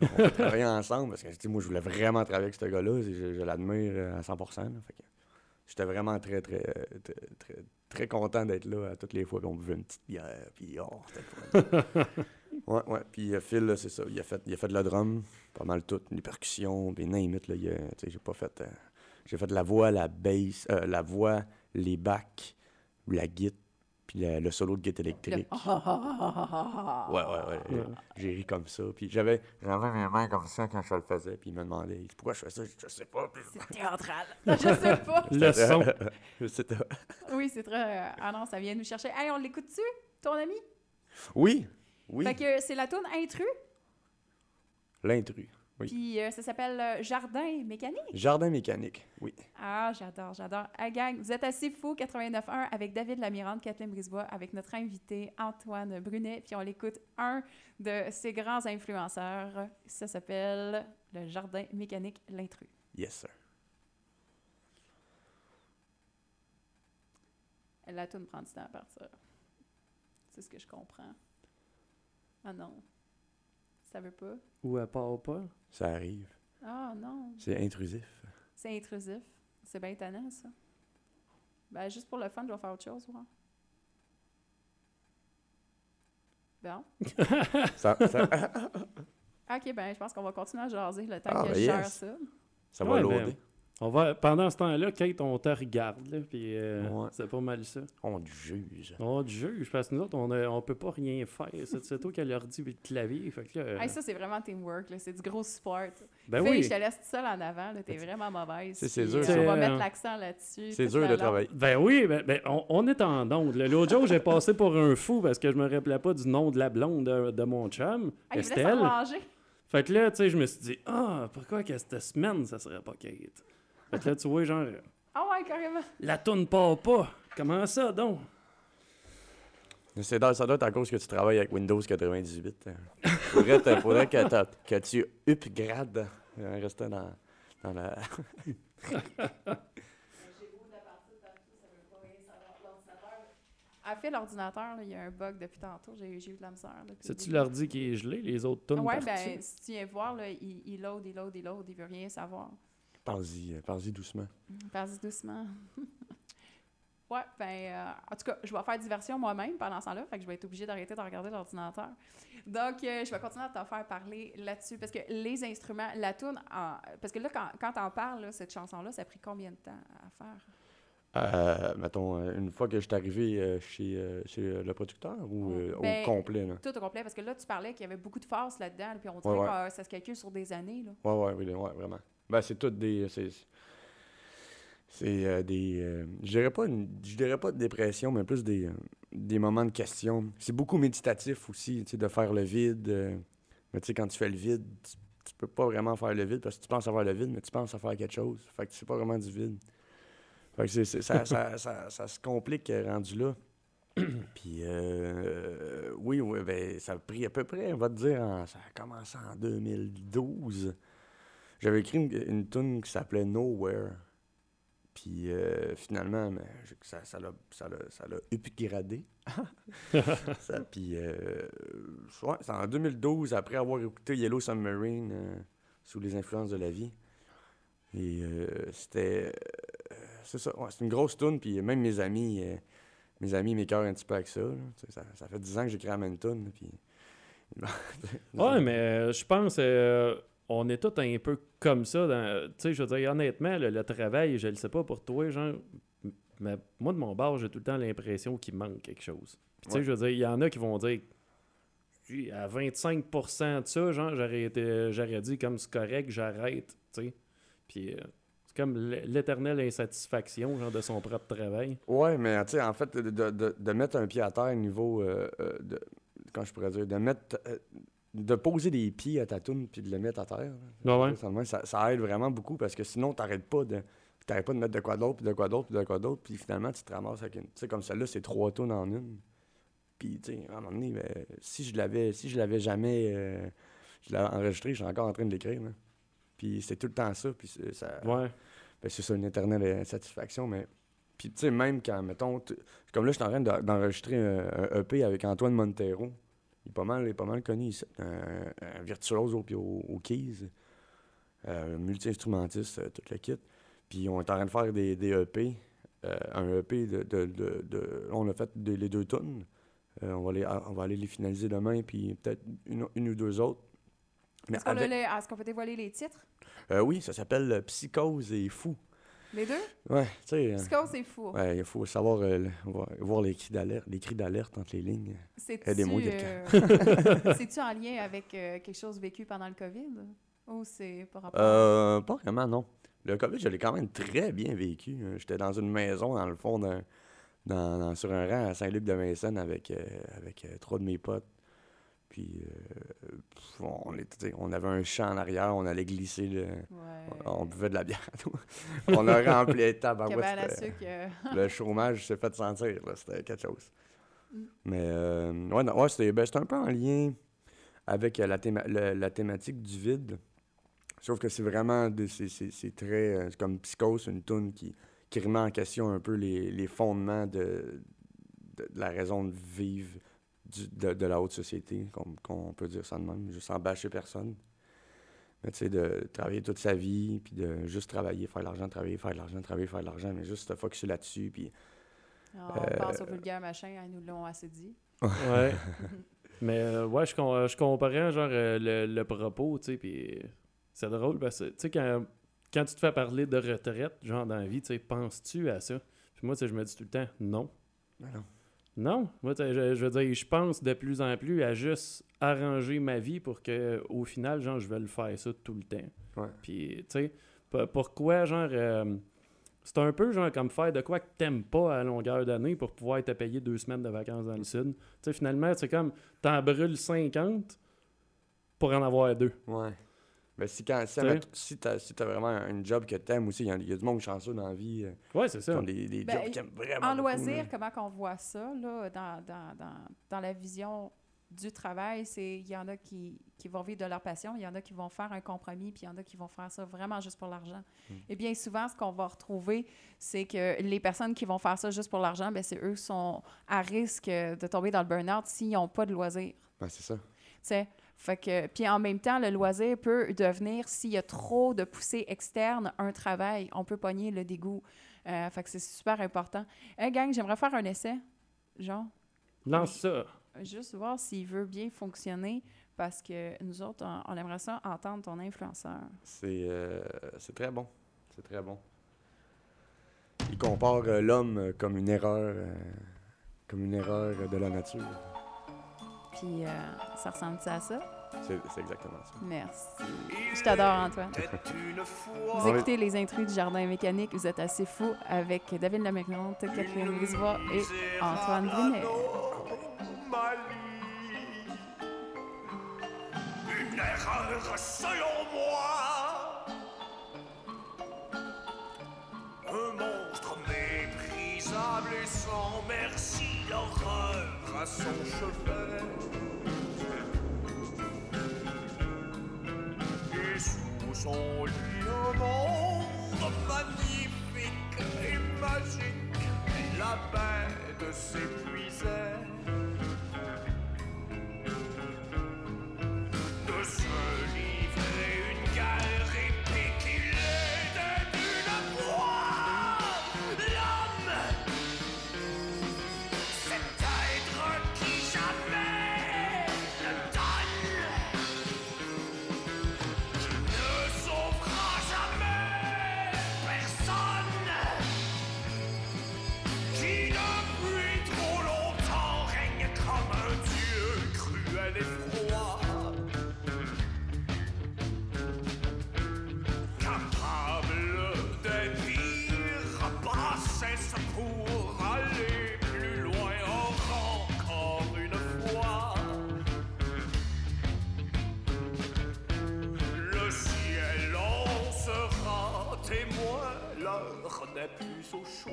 (laughs) On va travailler ensemble, parce que, moi, je voulais vraiment travailler avec ce gars-là. Je, je l'admire euh, à 100 là, fait que J'étais vraiment très, très, euh, très, très, très content d'être là à toutes les fois qu'on buvait une petite bière. Puis, oh, c'était (laughs) ouais, ouais. Puis, euh, Phil, c'est ça. Il a, fait, il a fait de la drum, pas mal tout, les percussions, puis it, là. j'ai pas fait. euh, j'ai fait de la voix, la bass, euh, la voix, les la guitare, puis le solo de guitare Le- électrique. (laughs) Ouais, ouais, ouais. Ouais. J'ai ri comme ça. Puis j'avais, j'avais mes mains comme ça quand je le faisais. Puis il me demandait pourquoi je fais ça. Je sais pas. Puis C'est théâtral. (laughs) je sais pas. Le (laughs) son. C'était- Oui, c'est très. euh, Ah non, ça vient nous chercher. Hey, on l'écoute-tu, ton ami? Oui, oui. Fait que c'est la tourne Intrus, L'intrus. Oui. puis euh, ça s'appelle euh, Jardin mécanique. Jardin mécanique. Oui. Ah, j'adore, j'adore. Hey, gang, vous êtes assez fous, 89.1 avec David Lamirande, Kathleen Brisebois, avec notre invité Antoine Brunet, puis on l'écoute un de ses grands influenceurs. Ça s'appelle Le Jardin mécanique, l'intrus. Yes, sir. La tourne prend du temps à partir. C'est ce que je comprends. Ah non. Ça veut pas. Ou elle part pas. Ça arrive. Ah non. C'est intrusif. C'est intrusif. C'est bien étonnant, ça. Ben, juste pour le fun, je vais faire autre chose, ouais. Bon. (laughs) Ça, ça, (laughs) OK, ben, je pense qu'on va continuer à jaser le temps Ah, que ben je gère yes. ça. ça va Ouais, loader. ben, On va, pendant ce temps-là, Kate, on te regarde, là, puis euh, Ouais. c'est pas mal ça. On te juge. On te juge, parce que nous autres, on, a- on peut pas rien faire. C'est toi qui as l'ordi et le clavier, fait que là... euh, Hey, ça, c'est vraiment teamwork. C'est du gros support. ben Fille, oui, je te laisse toute seule en avant. T'es vraiment mauvaise. C'est- dur, euh. On va mettre euh, l'accent là-dessus. C'est tout dur de travailler. ben oui, ben, ben, on, on est en onde. L'autre jour, j'ai passé pour un fou parce que je me rappelais pas du nom de la blonde de, de mon chum, voulait Estelle. Fait que là, tu sais, je me suis dit, ah, pourquoi que cette semaine, ça serait pas Kate? Fait que là, tu vois, genre, Ah ouais, carrément. la tourne part pas. Comment ça, donc? C'est dans- ça doit être à cause que tu travailles avec Windows 98. hein. Faudrait, faudrait que, que tu upgrades en restant dans, dans la. Elle fait l'ordinateur, il y a un bug depuis tantôt. J'ai j'ai eu de la misère. C'est-tu l'ordi qui est gelé, les autres tonnes Ouais, parties? ben, si tu viens voir, là, il, il load, il load, il load, il veut rien savoir. Pense-y, euh, pense-y doucement. Vas-y doucement. (laughs) ouais, ben, euh, en tout cas, je vais faire diversion moi-même pendant ce temps-là, fait que je vais être obligée d'arrêter de regarder l'ordinateur. Donc, euh, je vais continuer à t'en faire parler là-dessus, parce que les instruments, la tune, parce que là, quand, quand t'en parles, là, cette chanson-là, ça a pris combien de temps à faire? Euh, mettons, une fois que je suis arrivé euh, chez, euh, chez le producteur ou euh, Ben, au complet, là? Tout au complet, parce que là, tu parlais qu'il y avait beaucoup de force là-dedans, puis on dirait Ouais, ouais. que euh, ça se calcule sur des années, là. Ouais, ouais, oui, ouais, vraiment. Ben, c'est toutes des. C'est, c'est euh, des. euh, je dirais pas une- je dirais pas de dépression, mais plus des, euh, des moments de questions. C'est beaucoup méditatif aussi, tu sais, de faire le vide. mais tu sais, quand tu fais le vide, tu, tu peux pas vraiment faire le vide parce que tu penses à faire le vide, mais tu penses à faire quelque chose. Fait que c'est pas vraiment du vide. Fait que ça, ça, (laughs) ça, ça se complique rendu là. (clears throat) Puis, euh, oui, oui, ben, ça a pris à peu près, on va te dire, en- ça a commencé en 2012. J'avais écrit une, une tune qui s'appelait Nowhere. Puis euh, finalement, mais, je- ça, ça l'a ça l'a- ça l'a upgradé. (laughs) Ça, puis euh, ouais, c'est en 2012, après avoir écouté Yellow Submarine euh, sous les influences de la vie. Et euh, c'était. c'est ça, ouais, c'est une grosse tune. Puis même mes amis, mes amis m'écœurent un petit peu avec ça, ça. Ça fait 10 ans que j'écris la même tune. Puis. Ouais, mais je pense on est tous un peu comme ça. Tu sais, je veux dire, honnêtement, le, le travail, je le sais pas pour toi, genre, mais moi, de mon bord, j'ai tout le temps l'impression qu'il manque quelque chose. Puis, tu sais, Ouais. je veux dire, il y en a qui vont dire, à 25% de ça, genre, j'aurais, été- j'aurais dit, comme c'est correct, j'arrête, tu sais. Puis, euh, c'est comme l'éternelle insatisfaction, genre, de son propre travail. Ouais, mais tu sais, en fait, de, de- de- de mettre un pied à terre au niveau euh, euh, de. Quand je pourrais dire, de mettre. Euh, de poser des pieds à ta toune puis de le mettre à terre. Ouais, ouais. Ça, aide vraiment beaucoup parce que sinon, t'arrêtes pas de. T'arrêtes pas de mettre de quoi d'autre, puis de quoi d'autre, puis de quoi d'autre, puis finalement, tu te ramasses avec une. Tu sais, comme celle-là, c'est trois tonnes en une. Puis, tu sais, à un moment donné, ben, si je l'avais si je l'avais jamais. euh, je l'avais enregistré, je suis encore en train de l'écrire. là. Puis c'est tout le temps ça, puis c'est- ça. Ouais. Ben, c'est ça, une éternelle insatisfaction, mais... Puis, tu sais, même quand, mettons... Comme là, je suis en train d'en- d'enregistrer un, un EP avec Antoine Montero. Il est pas mal, il est pas mal connu. Un, un virtuose au, au, au keys. Euh, multi-instrumentiste, euh, tout le kit. Puis, on est en train de faire des, des EP. euh, un EP de... de, de, on a fait les deux tonnes. on, va les, on va aller les finaliser demain, puis peut-être une, une ou deux autres. Est-ce qu'on avec- peut dévoiler les titres? euh, oui, ça s'appelle euh, Psychose et Fou. Les deux? Ouais, tu sais... euh, c'est fou. Ouais, il faut savoir euh, le- voir, les cris d'alerte, les cris d'alerte entre les lignes. C'est-tu euh, (laughs) (laughs) c'est-tu en lien avec euh, quelque chose vécu pendant le COVID? Ou c'est par rapport? Euh, pas vraiment, non. Le COVID, je l'ai quand même très bien vécu. Euh, J'étais dans une maison, dans le fond, d'un- dans, dans- sur un rang à Saint-Luc-de-Vincennes avec, avec trois de mes potes. Puis, euh, on, était- on avait un champ en arrière, on allait glisser, le, Ouais. on, on buvait de la bière. (laughs) on a rempli les sucre. euh, (laughs) le chômage s'est fait sentir, c'était quelque chose. Mm. Mais euh, ouais, ouais, c'était ben, c'était un peu en lien avec la, théma- le- la thématique du vide. Sauf que c'est vraiment, c'est- très, euh, c'est comme Psychose, une tune qui, qui remet en question un peu les, les fondements de, de, de la raison de vivre du- de, de la haute société, qu'on qu'on peut dire ça de même, juste sans bâcher personne. Mais tu sais, de travailler toute sa vie, puis de juste travailler, faire de l'argent, travailler, faire de l'argent, travailler, faire de l'argent, mais juste se focusser là-dessus, puis on Euh, pense au vulgaire machin, ils nous l'ont assez dit. Ouais. (laughs) Mais euh, ouais, je, com- je comprends genre euh, le, le propos, tu sais, puis c'est drôle parce que, tu sais, quand, quand tu te fais parler de retraite, genre dans la vie, tu sais, penses-tu à ça? Puis moi, tu sais, je me dis tout le temps, non. Ben non. Non, moi, je, je veux dire, je pense de plus en plus à juste arranger ma vie pour que, au final, genre, je vais le faire ça tout le temps. Ouais. Puis, tu sais, pourquoi, genre, euh, c'est un peu, genre, comme faire de quoi que t'aimes pas à longueur d'année pour pouvoir te payer deux semaines de vacances dans le sud. Tu sais, finalement, c'est comme, t'en brûles 50 pour en avoir deux. Ouais. Mais si, quand, si, T'sais? si t'as si t'as vraiment un job que t'aimes aussi, il y, y a du monde chanceux dans la vie euh, Ouais, c'est qui ça. ont des, des Ben, jobs aiment vraiment En beaucoup, loisir, là. comment qu'on voit ça, là, dans, dans, dans, dans la vision du travail, c'est il y en a qui, qui vont vivre de leur passion, il y en a qui vont faire un compromis, puis il y en a qui vont faire ça vraiment juste pour l'argent. Mm. Et bien souvent, ce qu'on va retrouver, c'est que les personnes qui vont faire ça juste pour l'argent, ben c'est eux qui sont à risque de tomber dans le burn-out s'ils n'ont pas de loisir. Ben, c'est ça. Tu sais, fait que, puis en même temps, le loisir peut devenir, s'il y a trop de poussée externe, un travail. On peut pogner le dégoût. Euh, fait que c'est super important. Hey, gang, j'aimerais faire un essai. Genre, Lance ça. juste voir s'il veut bien fonctionner parce que nous autres, on, on aimerait ça entendre ton influenceur. C'est euh, c'est très bon. C'est très bon. Il compare euh, l'homme comme une erreur, euh, comme une erreur de la nature. Puis, euh, ça ressemble-tu à ça? C'est exactement ça. Merci. Je t'adore, Antoine. (laughs) Vous écoutez Les Intrus du Jardin Mécanique. Vous êtes assez fou avec David Lamaclante, Catherine Lisbois et Antoine Brunet. Une erreur selon moi. Un monstre méprisable et sans merci, l'horreur à son chevet. Et sous son lit un monde magnifique magique, la bête s'épuisait.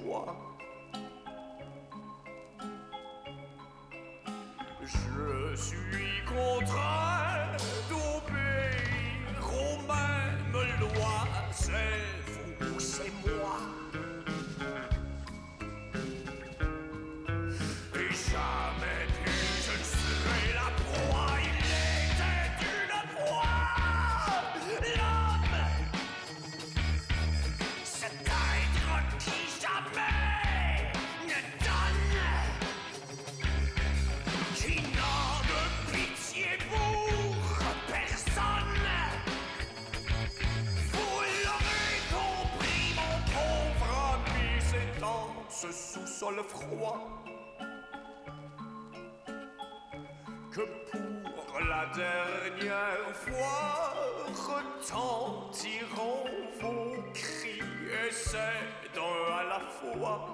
Plus au sous-sol froid que pour la dernière fois retentiront vos cris et c'est d'un à la fois.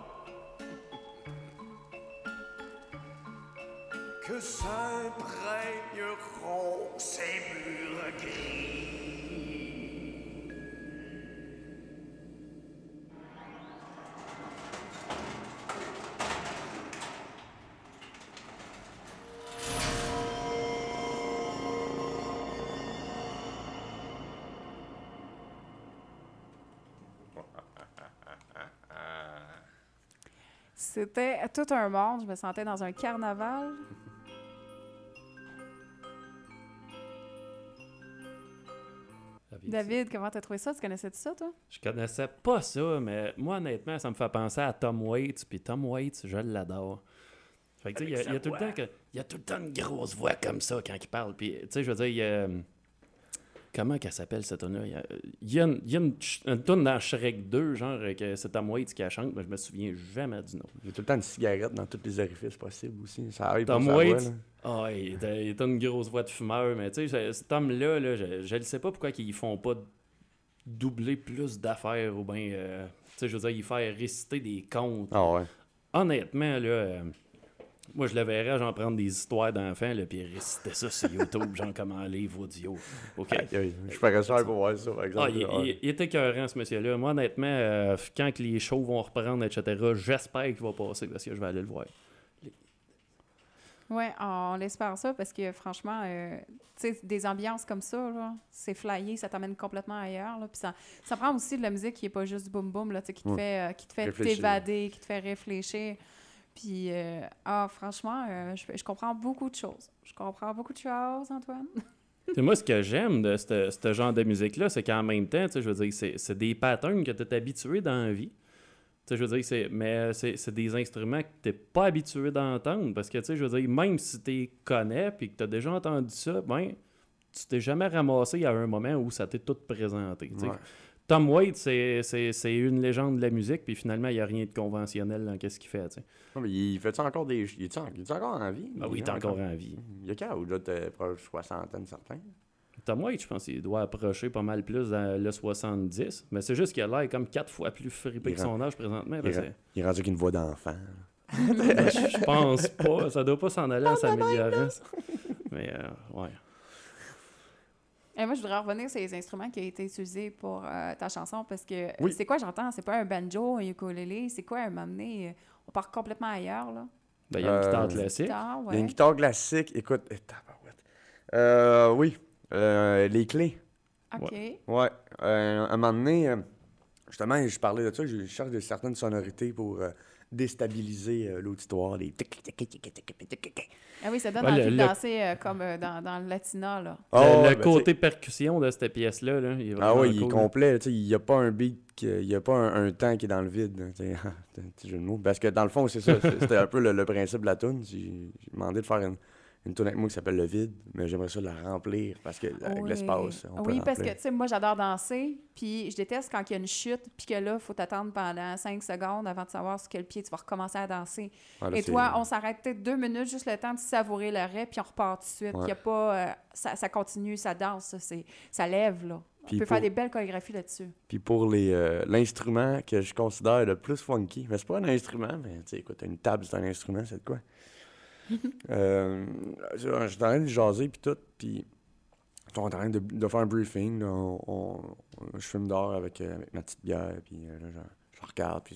que s'imprégneront ces murs gris. C'était tout un monde. Je me sentais dans un carnaval. David, comment t'as trouvé ça? Tu connaissais ça, toi? Je connaissais pas ça, mais moi, honnêtement, ça me fait penser à Tom Waits. Puis Tom Waits, je l'adore. Fait que, tu sais, il y a- il y, a tout le temps que- y a tout le temps une grosse voix comme ça quand il parle. Puis, tu sais, je veux dire, il y a, Comment qu'elle s'appelle cette tune là Il y a, il y a une, il y a une, ch- une tune dans Shrek 2, genre, que c'est Tom Waits qui la chante, mais je me souviens jamais du nom. Il y a tout le temps une cigarette dans tous les orifices possibles aussi. Ça arrive Tom Waits, ah, il, était- il était une grosse voix de fumeur, mais tu sais, cet homme-là, là, je, ne sais pas pourquoi ils font pas doubler plus d'affaires ou bien, euh, tu sais, je veux dire, ils font réciter des contes. Ah ouais. Honnêtement, là, euh, moi, je le verrais, genre, prendre des histoires d'enfants, là, puis réciter ça sur YouTube, genre, comme un livre audio. OK? Je ferais ça pour voir ça, par exemple. Ah, il, là. il- il est écœurant, ce monsieur-là. Moi, honnêtement, euh, quand que les shows vont reprendre, etc., j'espère qu'il va passer parce que je vais aller le voir. Oui, on l'espère ça parce que franchement, euh, tu sais, des ambiances comme ça, là, c'est flyé, ça t'amène complètement ailleurs. Là, puis ça, ça prend aussi de la musique qui est pas juste du boum boum, là, tu sais, qui te fait, euh, qui te fait t'évader, qui te fait réfléchir. Puis, euh, ah, franchement, euh, je, je comprends beaucoup de choses. Je comprends beaucoup de choses, Antoine. (laughs) Moi, ce que j'aime de ce ce genre de musique-là, c'est qu'en même temps, tu sais, je veux dire, c'est c'est des patterns que tu es habitué dans la vie. Tu sais, je veux dire, c'est, mais c'est c'est des instruments que tu n'es pas habitué d'entendre. Parce que, tu sais, je veux dire, même si tu les connais puis que tu as déjà entendu ça, ben, tu t'es jamais ramassé à un moment où ça t'est tout présenté. tu sais. Ouais. Tom Waits, c'est- c'est c'est une légende de la musique, puis finalement, il n'y a rien de conventionnel dans ce qu'il fait. tu sais. Non, mais il fait ça encore des. Il est, en... il est encore en vie? Ah oui, il est encore en vie. Il y a quel âge, là? T'es proche de soixantaine, certain. Tom Waits, je pense qu'il doit approcher pas mal plus dans le 70, mais c'est juste qu'il a l'air comme quatre fois plus frippé Il que son âge présentement. Il, parce il est rendu avec une voix d'enfant. (laughs) Ben, je pense pas. Ça doit pas s'en aller en s'améliorant. Mais, euh, ouais. Et moi, je voudrais revenir sur les instruments qui ont été utilisés pour euh, ta chanson parce que euh, Oui. c'est quoi j'entends? C'est pas un banjo, un ukulélé, c'est quoi un m'amener? On part complètement ailleurs, là? Ben, il y a une Euh, guitare classique. Guitare, Il y a une guitare classique. Écoute, eh. Euh, oui. Euh, les clés. OK. Ouais. Euh, à un moment donné, euh, justement, je parlais de ça, je cherche de certaines sonorités pour euh, déstabiliser euh, l'auditoire, les tic, tic, tic, tic, tic, tic, tic, tic. Ah oui, ça donne Ouais, envie le- de le- danser euh, comme euh, dans, dans le latina, là. Ah le ben, côté percussion de cette pièce-là, là, Ah oui, il est cool. complet. tu sais, Il n'y a pas un beat, il n'y a pas un, un temps qui est dans le vide. (laughs) petit jeu de mots. Parce que dans le fond, c'est ça. C'était un peu le, le principe de la tune. J'ai j'ai demandé de faire une, une tune avec moi qui s'appelle Le Vide, mais j'aimerais ça la remplir parce que avec Oui. l'espace, on peut Oui, parce que, tu sais, moi, j'adore danser, puis je déteste quand il y a une chute, puis que là, il faut t'attendre pendant cinq secondes avant de savoir sur quel pied tu vas recommencer à danser. Ah, là, Et toi, on s'arrête peut-être deux minutes, juste le temps de savourer l'arrêt, puis on repart tout de suite. Ouais. Il y a pas... euh, ça, ça continue, ça danse, ça, ça lève, là. On Puis peut pour- faire des belles chorégraphies là-dessus. Puis pour les, euh, l'instrument que je considère le plus funky, mais c'est pas un instrument, mais tu sais, écoute, une table, c'est un instrument, c'est de quoi? Euh, je suis en train de jaser, puis tout, puis on est en train de, faire un briefing. là, on, je fume dehors avec, euh, ma petite bière, puis euh, là, je, je regarde, puis,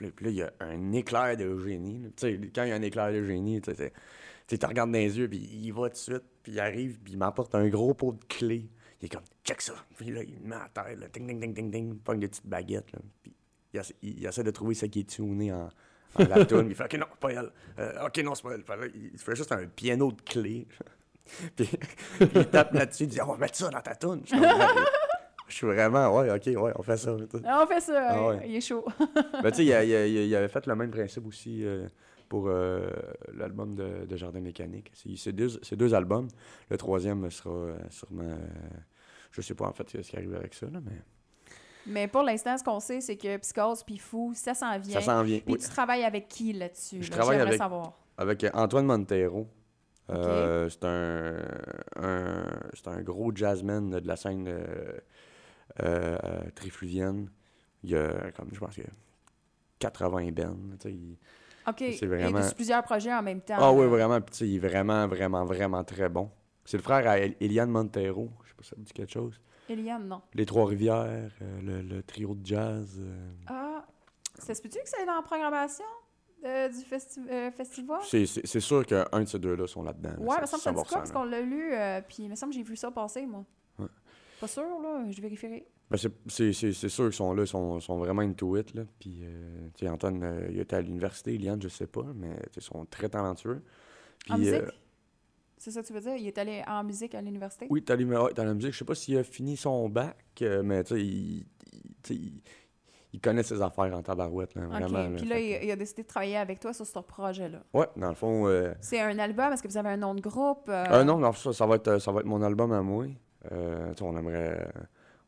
là, il y a un éclair de génie. Tu sais, quand il y a un éclair de génie, tu sais, tu regardes dans les yeux, puis il va tout de suite, puis il arrive, puis il m'apporte un gros pot de clés. Il est comme, check ça. Puis là, il me met à terre, là, ding, ding, ding, ding, ding, pogne des petites baguettes, là. Puis il, essa- il- il essaie de trouver ce qui est tuné en la toune. Il fait, OK, non, pas elle. Euh, OK, non, c'est pas elle. Là, il fait juste un piano de clés. (laughs) puis, puis il tape là-dessus, il dit, on va mettre ça dans ta toune. Je suis comme, je suis vraiment, ouais, OK, ouais, on fait ça. On fait ça, Ah ouais. il est chaud. (laughs) Ben, tu sais, il, avait fait le même principe aussi euh, pour euh, l'album de, de Jardin Mécanique. C'est deux, deux albums. Le troisième sera euh, sûrement. euh, je sais pas en fait ce qui arrive avec ça, là, mais Mais pour l'instant, ce qu'on sait, c'est que Psychose puis Fou, ça s'en vient. ça s'en vient. Puis oui. tu travailles avec qui là-dessus? Je là? travaille J'aimerais avec- savoir. Avec Antoine Montero. Euh, c'est un, un- c'est un gros jazzman de la scène euh, euh, trifluvienne. Il y a, comme je pense, qu'il y a 80 bennes. il- OK. c'est vraiment- plusieurs projets en même temps. Ah oui, vraiment. Puis, il est vraiment, vraiment, vraiment très bon. C'est le frère à El- Eliane Montero. Je sais pas si ça vous dit quelque chose. Eliane, non. Les Trois-Rivières, euh, le, le trio de jazz. euh, Ah, ça se peut-tu que c'est dans la programmation euh, du festi- euh, festival? c'est- sûr qu'un de ces deux-là sont là-dedans. là, Ouais, ça- il me semble que ça dit quoi, 100%, parce qu'on l'a lu, euh, puis il me semble que j'ai vu ça passer, moi. Ouais. Pas sûr, là, je vérifierai. Ben, c'est- c'est c'est- c'est sûr qu'ils sont là, ils sont, sont vraiment into it. Là. Puis, euh, tu sais, Antoine, euh, il était à l'université, Eliane, je sais pas, mais ils sont très talentueux. Puis, en musique? euh, C'est ça que tu veux dire? Il est allé en musique à l'université? oui, t'as allé- ouais, t'as la musique. Je sais pas s'il a fini son bac, euh, mais tu sais, il, il- il- il connaît ses affaires en tabarouette, là, OK. vraiment. Puis là, il, il a décidé de travailler avec toi sur ce projet-là. Ouais, dans le fond. euh, C'est un album? Est-ce que vous avez un nom de groupe? euh? Euh, non, non, ça, ça, va être, ça va être mon album à moi. Euh, on aimerait,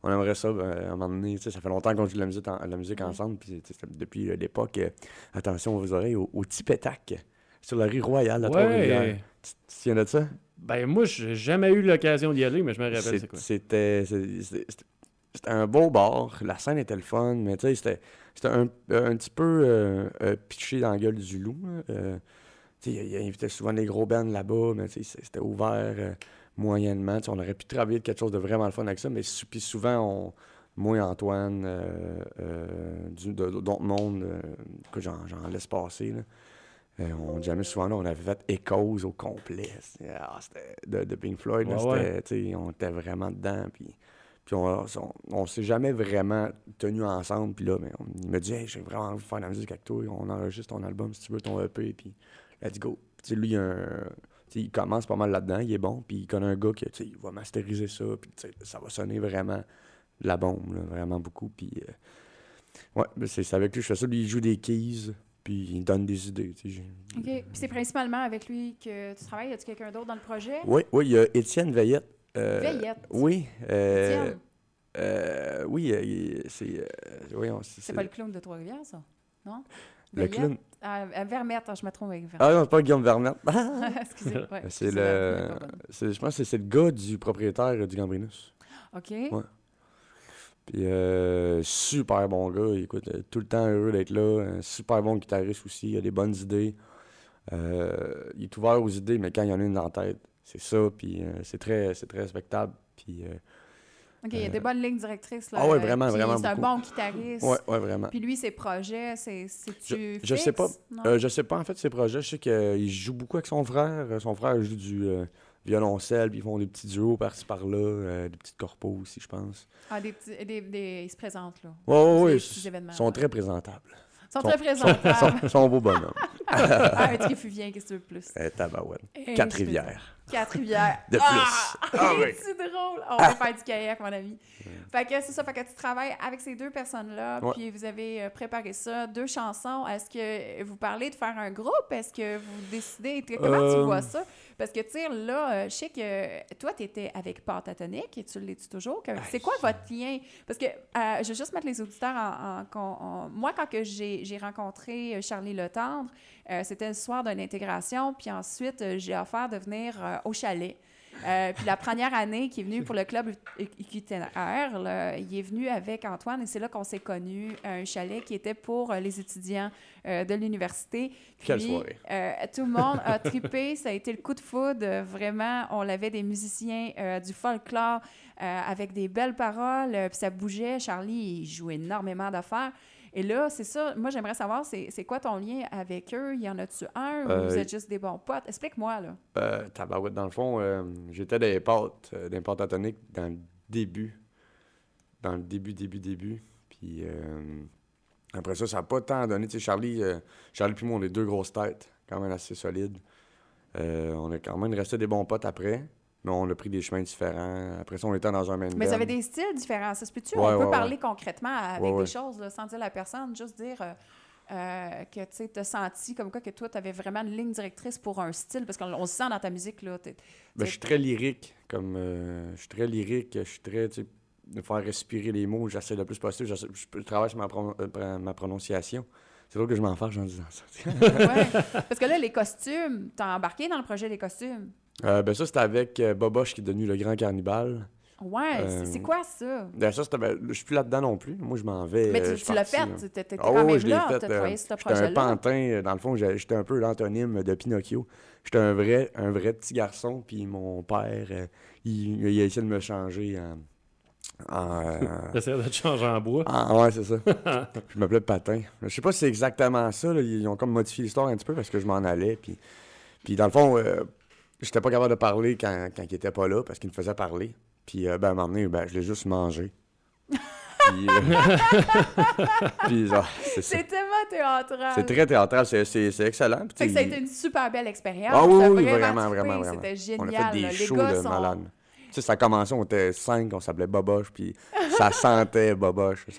on aimerait ça euh, à un moment donné. tu sais, Ça fait longtemps qu'on joue de la musique, en- la musique ensemble. Puis, depuis euh, l'époque, euh, attention aux oreilles, au, au sur la rue Royale à Trois-Rivières. Tu te souviens de ça? Ben, moi, j'ai jamais eu l'occasion d'y aller, mais je me rappelle C'est- quoi. C'était c'était- un beau bar. La scène était le fun, mais tu sais, c'était c'était un, un petit peu euh, euh, pitché dans la gueule du loup. Euh, tu sais, il, invitait souvent des gros bands là-bas, mais tu sais, c'était ouvert euh, moyennement. On aurait pu travailler de quelque chose de vraiment le fun avec ça, mais puis souvent, on, moi et Antoine, euh, du- de- d'autres mondes, que j'en j'en laisse passer. là. Euh, on jamais souvent là, on avait fait Echoes au complet. C'était ah, de, de Pink Floyd. là, Ouais, on était vraiment dedans. Puis, puis on, on, on s'est jamais vraiment tenus ensemble. Puis là, mais on- il me dit hey, j'ai vraiment envie de faire de la musique avec toi. On enregistre ton album si tu veux, ton EP. Puis let's go. Puis lui, il, a un- il commence pas mal là-dedans. Il est bon. Puis il connaît un gars qui il va masteriser ça. Puis ça va sonner vraiment la bombe, là, vraiment beaucoup. Puis euh, ouais, ben, c'est avec lui je fais ça. Lui, il joue des keys. Puis il donne des idées. tu sais, j'ai- OK. Puis c'est principalement avec lui que tu travailles? Y a-tu quelqu'un d'autre dans le projet? Oui, oui, il y a Étienne Veillette. euh, Veillette. Oui. euh, Étienne, euh, oui, euh, c'est. euh, voyons, c'est c'est pas le clown de Trois-Rivières, ça? Non? le Veillette? clown? Ah, Vermette, ah, je me trompe avec Vermette. Ah non, c'est pas Guillaume Vermette. (laughs) Excusez. Ouais, c'est le. Je pense que c'est le gars du propriétaire du Gambrinus. OK. Ouais. Puis, euh, super bon gars. Écoute, euh, tout le temps heureux d'être là. Un super bon guitariste aussi. Il a des bonnes idées. Euh, il est ouvert aux idées, mais quand il y en a une dans la tête, c'est ça. Puis, euh, c'est très, c'est très respectable. Puis, OK, il y a des bonnes lignes directrices. Là, Ah ouais, vraiment, vraiment C'est un bon guitariste. ouais, ouais, vraiment. Puis lui, ses projets, c'est tu je sais pas. Je sais pas en fait ses projets. Je sais qu'il joue beaucoup avec son frère. Son frère joue du violoncelle, puis ils font des petits duos par-ci par-là, euh, des petites corpos aussi, je pense. Ah, des petits. Des, des- ils se présentent, là. Ouais, ouais, C'est ouais, des ils sont très présentables. Ils sont Sont- très présentables. Sont, sont beaux bonhommes. (laughs) ah, un trifuvien, qu'est-ce que tu veux de plus? Eh, tabarouette. Eh, Quatre-Rivières. Quatre-Rivières. (laughs) De Ah! plus. Ah oui. C'est drôle. On va faire du kayak, mon ami. Fait que c'est ça. Fait que tu travailles avec ces deux personnes-là, Ouais. puis vous avez euh, préparé ça, deux chansons. Est-ce que vous parlez de faire un groupe? Est-ce que vous décidez? Comment tu Euh, vois ça? Parce que, tu sais, là, euh, je sais que toi, tu étais avec Pentatonic et tu l'es-tu toujours? C'est quoi votre lien? Parce que euh, je vais juste mettre les auditeurs en... en- con- en- moi, quand j'ai rencontré euh, Charlie Letendre, euh, c'était le soir d'une intégration, puis ensuite, euh, j'ai offert de venir euh, au chalet. Euh, puis la première année qui est venu pour le club itinéraire, là, il est venu avec Antoine et c'est là qu'on s'est connus. Un chalet qui était pour euh, les étudiants euh, de l'université. Quelle soirée. euh, tout le monde a trippé. (laughs) Ça a été le coup de foudre. Vraiment, on avait des musiciens du folklore avec des belles paroles. Puis ça bougeait. Charlie, il jouait énormément d'affaires. Et là, c'est ça. Moi, j'aimerais savoir, c'est quoi ton lien avec eux? Y en a-tu un ou Euh, vous êtes juste des bons potes? Explique-moi, là. Euh, tabarouette, dans le fond, euh, j'étais des pâtes, euh, des pâtes atoniques dans le début. Dans le début, début, début. Puis euh, après ça, ça n'a pas tant donné. Tu sais, Charlie, euh, Charlie puis moi, on est deux grosses têtes, quand même assez solides. Euh, on a quand même resté des bons potes après, mais on a pris des chemins différents. Après ça, on était dans un main Mais vous avez des styles différents, ça se peut-tu? Ouais, On peut ouais, parler concrètement avec des choses, là, sans dire la personne, juste dire euh, euh, que tu as senti comme quoi que toi, tu avais vraiment une ligne directrice pour un style, parce qu'on on se sent dans ta musique. Là, t'es- Ben, je suis très lyrique, comme euh, je suis très lyrique, je suis très, de faire respirer les mots, j'essaie le plus possible, j'essaie- je, travaille sur ma, pro- ma prononciation. C'est drôle que je m'en fâche en disant ça. Ouais. Parce que là, les costumes, t'as embarqué dans le projet des costumes. Euh, ben ça, c'était avec euh, Boboche qui est devenu le grand cannibale. Ouais, c'est- Euh, c'est quoi ça? Ben ça, c'était, ben, je suis plus là-dedans non plus. Moi, je m'en vais. Mais tu, l'as fait, tu étais Ah quand oui, même je l'ai là, fait. tu as euh, travaillé sur ce J'étais un pantin. Dans le fond, j'étais un peu l'antonyme de Pinocchio. J'étais un vrai, un vrai petit garçon, puis mon père, euh, il, il a essayé de me changer en... en, euh, (laughs) T'essaies de te changer en bois. Ah, ouais, c'est ça. (laughs) je m'appelais Patin. Je sais pas si c'est exactement ça. là. Ils ont comme modifié l'histoire un petit peu parce que je m'en allais. Puis, puis dans le fond, euh, j'étais pas capable de parler quand, quand il était pas là parce qu'il me faisait parler. Puis euh, ben, à un moment donné, ben, je l'ai juste mangé. puis, euh, (laughs) puis, c'est ça. C'est tellement théâtral. C'est très théâtral, c'est, c'est, c'est excellent. Puis, Fait que ça a été une super belle expérience. Ah oui, oui, vraiment, vraiment, vraiment, trippé, vraiment. C'était On a génial. fait là. des Les shows gars de sont... Tu sais, ça a commencé, on était cinq, on s'appelait Boboche, puis ça sentait Boboche. Ça